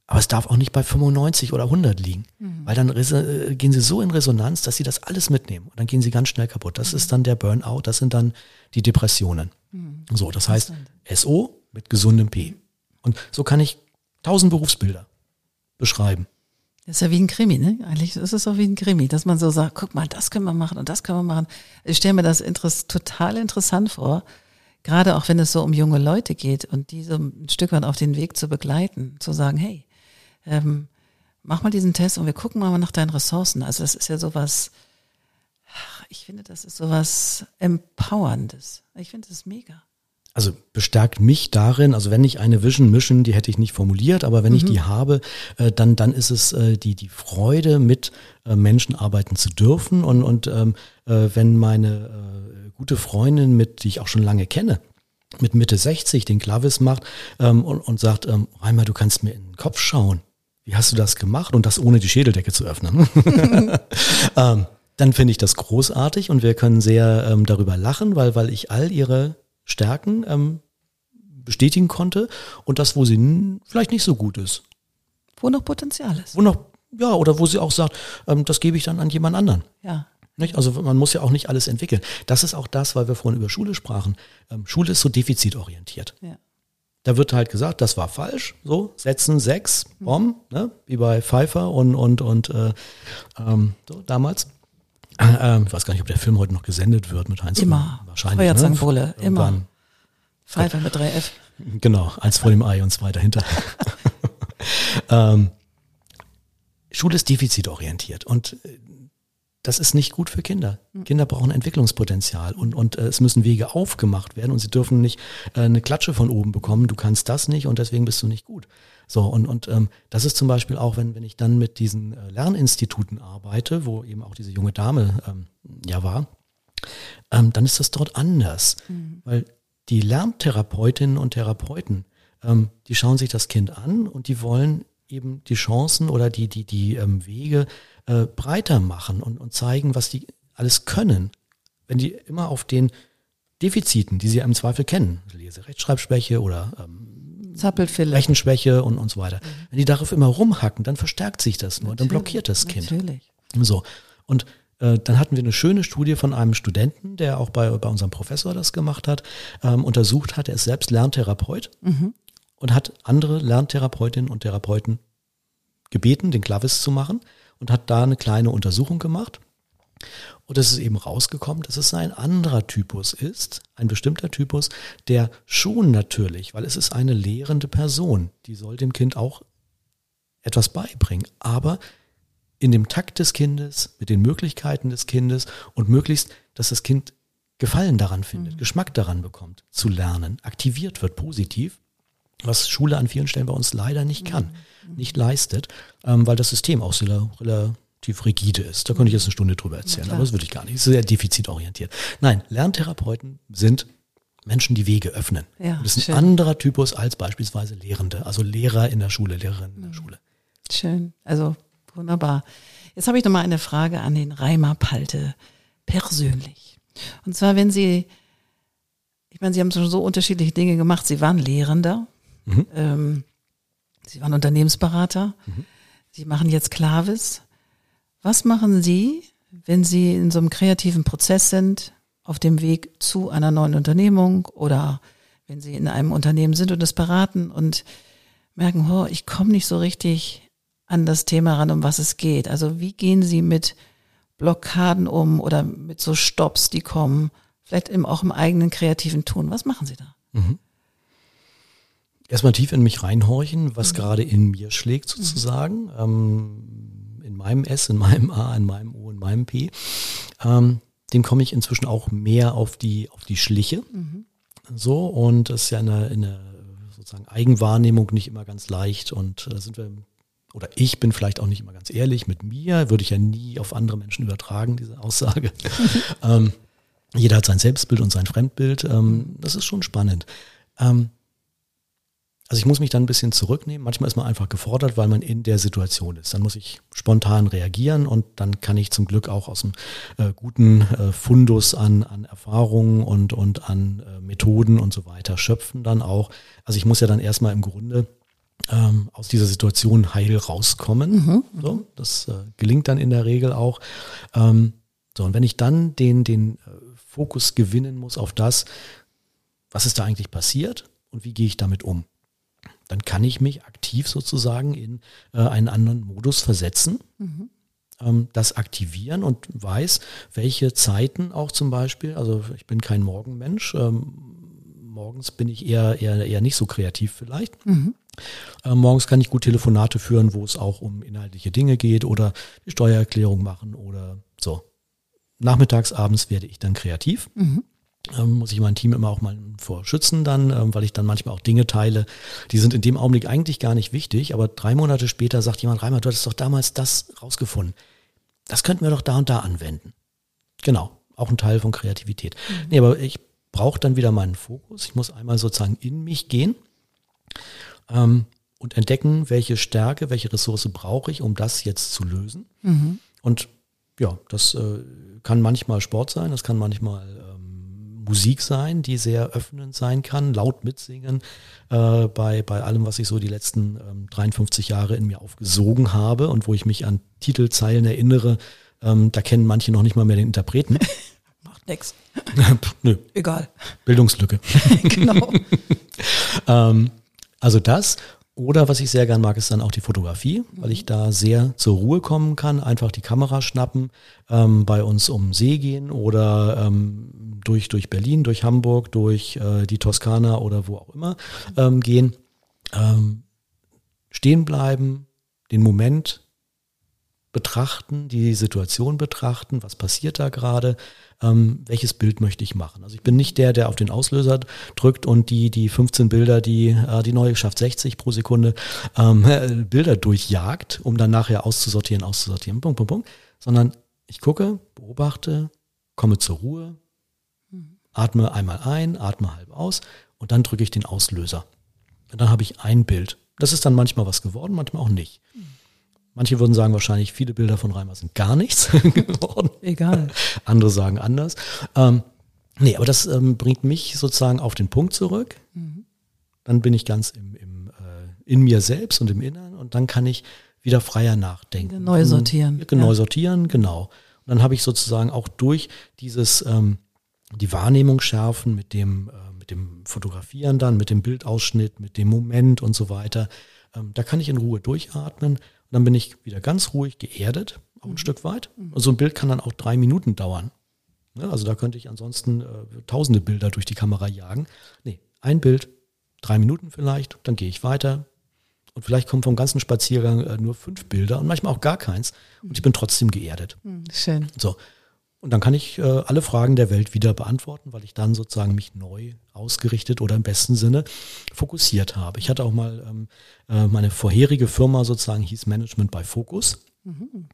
aber es darf auch nicht bei 95 oder 100 liegen, mhm. weil dann äh, gehen sie so in Resonanz, dass sie das alles mitnehmen und dann gehen sie ganz schnell kaputt. Das mhm. ist dann der Burnout, das sind dann die Depressionen. Mhm. So, das heißt, SO mit gesundem P. Und so kann ich tausend Berufsbilder beschreiben. Das ist ja wie ein Krimi, ne? Eigentlich ist es auch wie ein Krimi, dass man so sagt, guck mal, das können wir machen und das können wir machen. Ich stelle mir das interess total interessant vor, gerade auch wenn es so um junge Leute geht und die so ein Stück weit auf den Weg zu begleiten, zu sagen, hey, ähm, mach mal diesen Test und wir gucken mal nach deinen Ressourcen. Also das ist ja sowas, ich finde, das ist sowas Empowerndes. Ich finde das mega also bestärkt mich darin, also wenn ich eine Vision Mission, die hätte ich nicht formuliert, aber wenn mhm. ich die habe, äh, dann, dann ist es äh, die, die Freude, mit äh, Menschen arbeiten zu dürfen. Und, und ähm, äh, wenn meine äh, gute Freundin, mit, die ich auch schon lange kenne, mit Mitte 60 den Klavis macht ähm, und, und sagt, ähm, Reimer, du kannst mir in den Kopf schauen. Wie hast du das gemacht? Und das ohne die Schädeldecke zu öffnen. <laughs> <laughs> ähm, dann finde ich das großartig und wir können sehr ähm, darüber lachen, weil, weil ich all ihre Stärken ähm, bestätigen konnte und das, wo sie vielleicht nicht so gut ist. Wo noch Potenzial ist. Wo noch, ja, oder wo sie auch sagt, ähm, das gebe ich dann an jemand anderen. Ja. Nicht? Also man muss ja auch nicht alles entwickeln. Das ist auch das, weil wir vorhin über Schule sprachen. Ähm, Schule ist so defizitorientiert. Ja. Da wird halt gesagt, das war falsch, so, setzen sechs, Bomben, ne? wie bei Pfeiffer und, und, und äh, ähm, so, damals. Äh, ich weiß gar nicht, ob der Film heute noch gesendet wird mit Heinz. Immer. Wahrscheinlich. Feuerzangenbowle, ne? immer. Pfeiffer mit 3F. Genau, eins vor dem Ei und zwei dahinter. <laughs> <laughs> ähm, Schule ist defizitorientiert und äh, das ist nicht gut für Kinder. Hm. Kinder brauchen Entwicklungspotenzial und, und äh, es müssen Wege aufgemacht werden und sie dürfen nicht äh, eine Klatsche von oben bekommen, du kannst das nicht und deswegen bist du nicht gut. So, und, und ähm, das ist zum Beispiel auch, wenn, wenn ich dann mit diesen äh, Lerninstituten arbeite, wo eben auch diese junge Dame ähm, ja war, ähm, dann ist das dort anders. Mhm. Weil die Lerntherapeutinnen und Therapeuten ähm, die schauen sich das Kind an und die wollen eben die Chancen oder die, die, die ähm, Wege äh, breiter machen und, und zeigen, was die alles können. Wenn die immer auf den Defiziten, die sie im Zweifel kennen, Lese, Rechtschreibschwäche oder ähm. Rechenschwäche und, und so weiter. Wenn die darauf immer rumhacken, dann verstärkt sich das nur, dann Natürlich, blockiert das Kind. Natürlich. So. Und äh, dann hatten wir eine schöne Studie von einem Studenten, der auch bei, bei unserem Professor das gemacht hat, ähm, untersucht hat. Er ist selbst Lerntherapeut und hat andere Lerntherapeutinnen und Therapeuten gebeten, den Klavis zu machen und hat da eine kleine Untersuchung gemacht. Und es ist eben rausgekommen, dass es ein anderer Typus ist, ein bestimmter Typus, der schon natürlich, weil es ist eine lehrende Person, die soll dem Kind auch etwas beibringen, aber in dem Takt des Kindes, mit den Möglichkeiten des Kindes und möglichst, dass das Kind Gefallen daran findet, Geschmack daran bekommt, zu lernen, aktiviert wird positiv, was Schule an vielen Stellen bei uns leider nicht kann, nicht leistet, ähm, weil das System auch sehr relativ rigide ist. Da könnte ich jetzt eine Stunde drüber erzählen, aber das würde ich gar nicht. Es ist sehr defizitorientiert. Nein, Lerntherapeuten sind Menschen, die Wege öffnen. Ja, Und das ist ein schön. anderer Typus als beispielsweise Lehrende, also Lehrer in der Schule, Lehrerinnen in der Schule. Schön. Also wunderbar. Jetzt habe ich noch mal eine Frage an den Reimer Palte persönlich. Und zwar, wenn Sie, ich meine, Sie haben schon so unterschiedliche Dinge gemacht. Sie waren Lehrender, ähm, Sie waren Unternehmensberater, Sie machen jetzt Klavis. Was machen Sie, wenn Sie in so einem kreativen Prozess sind, auf dem Weg zu einer neuen Unternehmung oder wenn Sie in einem Unternehmen sind und es beraten und merken, oh, ich komme nicht so richtig an das Thema ran, um was es geht. Also wie gehen Sie mit Blockaden um oder mit so Stops, die kommen, vielleicht im, auch im eigenen kreativen Tun? Was machen Sie da? Erstmal tief in mich reinhorchen, was gerade in mir schlägt sozusagen. Ähm, in meinem S, in meinem A, in meinem O, in meinem P. Ähm, dem komme ich inzwischen auch mehr auf die, auf die Schliche. So, und das ist ja in der, sozusagen Eigenwahrnehmung nicht immer ganz leicht. Und da sind wir, oder ich bin vielleicht auch nicht immer ganz ehrlich mit mir, würde ich ja nie auf andere Menschen übertragen, diese Aussage. <laughs> ähm, jeder hat sein Selbstbild und sein Fremdbild. Ähm, das ist schon spannend. Ähm, also ich muss mich dann ein bisschen zurücknehmen. Manchmal ist man einfach gefordert, weil man in der Situation ist. Dann muss ich spontan reagieren und dann kann ich zum Glück auch aus dem äh, guten äh, Fundus an, an Erfahrungen und, und an äh, Methoden und so weiter schöpfen dann auch. Also ich muss ja dann erstmal im Grunde ähm, aus dieser Situation heil rauskommen. So, das äh, gelingt dann in der Regel auch. Ähm, so, und wenn ich dann den, den äh, Fokus gewinnen muss auf das, was ist da eigentlich passiert und wie gehe ich damit um? Dann kann ich mich aktiv sozusagen in äh, einen anderen Modus versetzen, ähm, das aktivieren und weiß, welche Zeiten auch zum Beispiel, also ich bin kein Morgenmensch, ähm, morgens bin ich eher, eher, eher nicht so kreativ vielleicht. Äh, morgens kann ich gut Telefonate führen, wo es auch um inhaltliche Dinge geht oder die Steuererklärung machen oder so. Nachmittags, abends werde ich dann kreativ ähm, muss ich mein Team immer auch mal vor schützen dann, ähm, weil ich dann manchmal auch Dinge teile, die sind in dem Augenblick eigentlich gar nicht wichtig, aber drei Monate später sagt jemand, Reimer, du hattest doch damals das rausgefunden. Das könnten wir doch da und da anwenden. Genau, auch ein Teil von Kreativität. Nee, aber ich brauche dann wieder meinen Fokus. Ich muss einmal sozusagen in mich gehen ähm, und entdecken, welche Stärke, welche Ressource brauche ich, um das jetzt zu lösen. Und ja, das äh, kann manchmal Sport sein, das kann manchmal ähm, Musik sein, die sehr öffnend sein kann, laut mitsingen äh, bei, bei allem, was ich so die letzten ähm, 53 Jahre in mir aufgesogen habe und wo ich mich an Titelzeilen erinnere. Ähm, da kennen manche noch nicht mal mehr den Interpreten. <laughs> Macht nix. <laughs> Nö, Egal. Bildungslücke. <laughs> genau. Ähm, also das. Oder was ich sehr gern mag, ist dann auch die Fotografie, weil ich da sehr zur Ruhe kommen kann, einfach die Kamera schnappen, ähm, bei uns um See gehen oder ähm, durch, durch Berlin, durch Hamburg, durch äh, die Toskana oder wo auch immer ähm, gehen, ähm, stehen bleiben, den Moment betrachten, die Situation betrachten, was passiert da gerade, ähm, welches Bild möchte ich machen. Also ich bin nicht der, der auf den Auslöser drückt und die, die 15 Bilder, die äh, die neue schafft 60 pro Sekunde, ähm, <laughs> Bilder durchjagt, um dann nachher auszusortieren, auszusortieren, Punkt, Punkt, Punkt, sondern ich gucke, beobachte, komme zur Ruhe, atme einmal ein, atme halb aus und dann drücke ich den Auslöser. dann habe ich ein Bild. Das ist dann manchmal was geworden, manchmal auch nicht. Manche würden sagen wahrscheinlich, viele Bilder von Reimer sind gar nichts <laughs> geworden. Egal. <laughs> Andere sagen anders. Ähm, nee, aber das ähm, bringt mich sozusagen auf den Punkt zurück. Mhm. Dann bin ich ganz im, im, äh, in mir selbst und im Inneren und dann kann ich wieder freier nachdenken. Wieder neu sortieren. Ja, neu sortieren, genau. Und dann habe ich sozusagen auch durch dieses ähm, die Wahrnehmung schärfen mit dem äh, mit dem Fotografieren dann, mit dem Bildausschnitt, mit dem Moment und so weiter. Ähm, da kann ich in Ruhe durchatmen dann bin ich wieder ganz ruhig geerdet, auch ein mhm. Stück weit. Und so ein Bild kann dann auch drei Minuten dauern. Ja, also da könnte ich ansonsten äh, tausende Bilder durch die Kamera jagen. Nee, ein Bild, drei Minuten vielleicht, dann gehe ich weiter, und vielleicht kommen vom ganzen Spaziergang äh, nur fünf Bilder und manchmal auch gar keins. Und ich bin trotzdem geerdet. Schön. So. Und dann kann ich äh, alle Fragen der Welt wieder beantworten, weil ich dann sozusagen mich neu ausgerichtet oder im besten Sinne fokussiert habe. Ich hatte auch mal ähm, äh, meine vorherige Firma sozusagen hieß Management by Focus. Mhm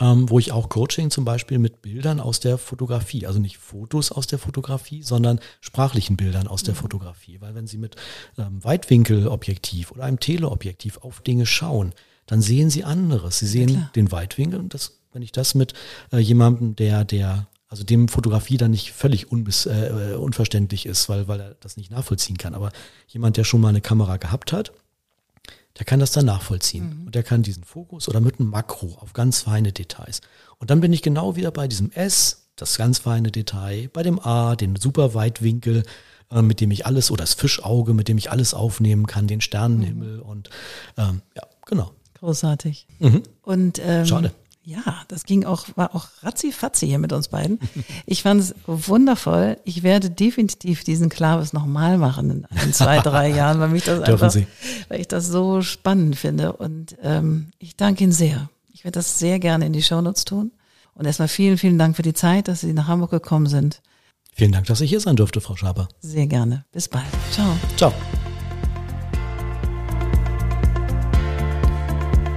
ähm, wo ich auch Coaching zum Beispiel mit Bildern aus der Fotografie, also nicht Fotos aus der Fotografie, sondern sprachlichen Bildern aus der mhm. Fotografie. Weil wenn Sie mit ähm, Weitwinkelobjektiv oder einem Teleobjektiv auf Dinge schauen, dann sehen Sie anderes. Sie sehen ja, den Weitwinkel und das, wenn ich das mit äh, jemandem, der, der also dem Fotografie dann nicht völlig unbes, äh, unverständlich ist, weil, weil er das nicht nachvollziehen kann. Aber jemand, der schon mal eine Kamera gehabt hat, der kann das dann nachvollziehen. Mhm. Und der kann diesen Fokus oder mit einem Makro auf ganz feine Details. Und dann bin ich genau wieder bei diesem S, das ganz feine Detail, bei dem A, den super Weitwinkel, äh, mit dem ich alles, oder das Fischauge, mit dem ich alles aufnehmen kann, den Sternenhimmel mhm. und ähm, ja, genau. Großartig. Mhm. Und ähm, schade. Ja, das ging auch, war auch ratzi-fatzi hier mit uns beiden. Ich fand es wundervoll. Ich werde definitiv diesen Klavis nochmal machen in, zwei, drei <laughs> Jahren, weil mich das einfach, weil ich das so spannend finde. Und ähm, ich danke Ihnen sehr. Ich werde das sehr gerne in die Shownotes tun. Und erstmal vielen, vielen Dank für die Zeit, dass Sie nach Hamburg gekommen sind. Vielen Dank, dass ich hier sein durfte, Frau Schaber. Sehr gerne. Bis bald. Ciao. Ciao.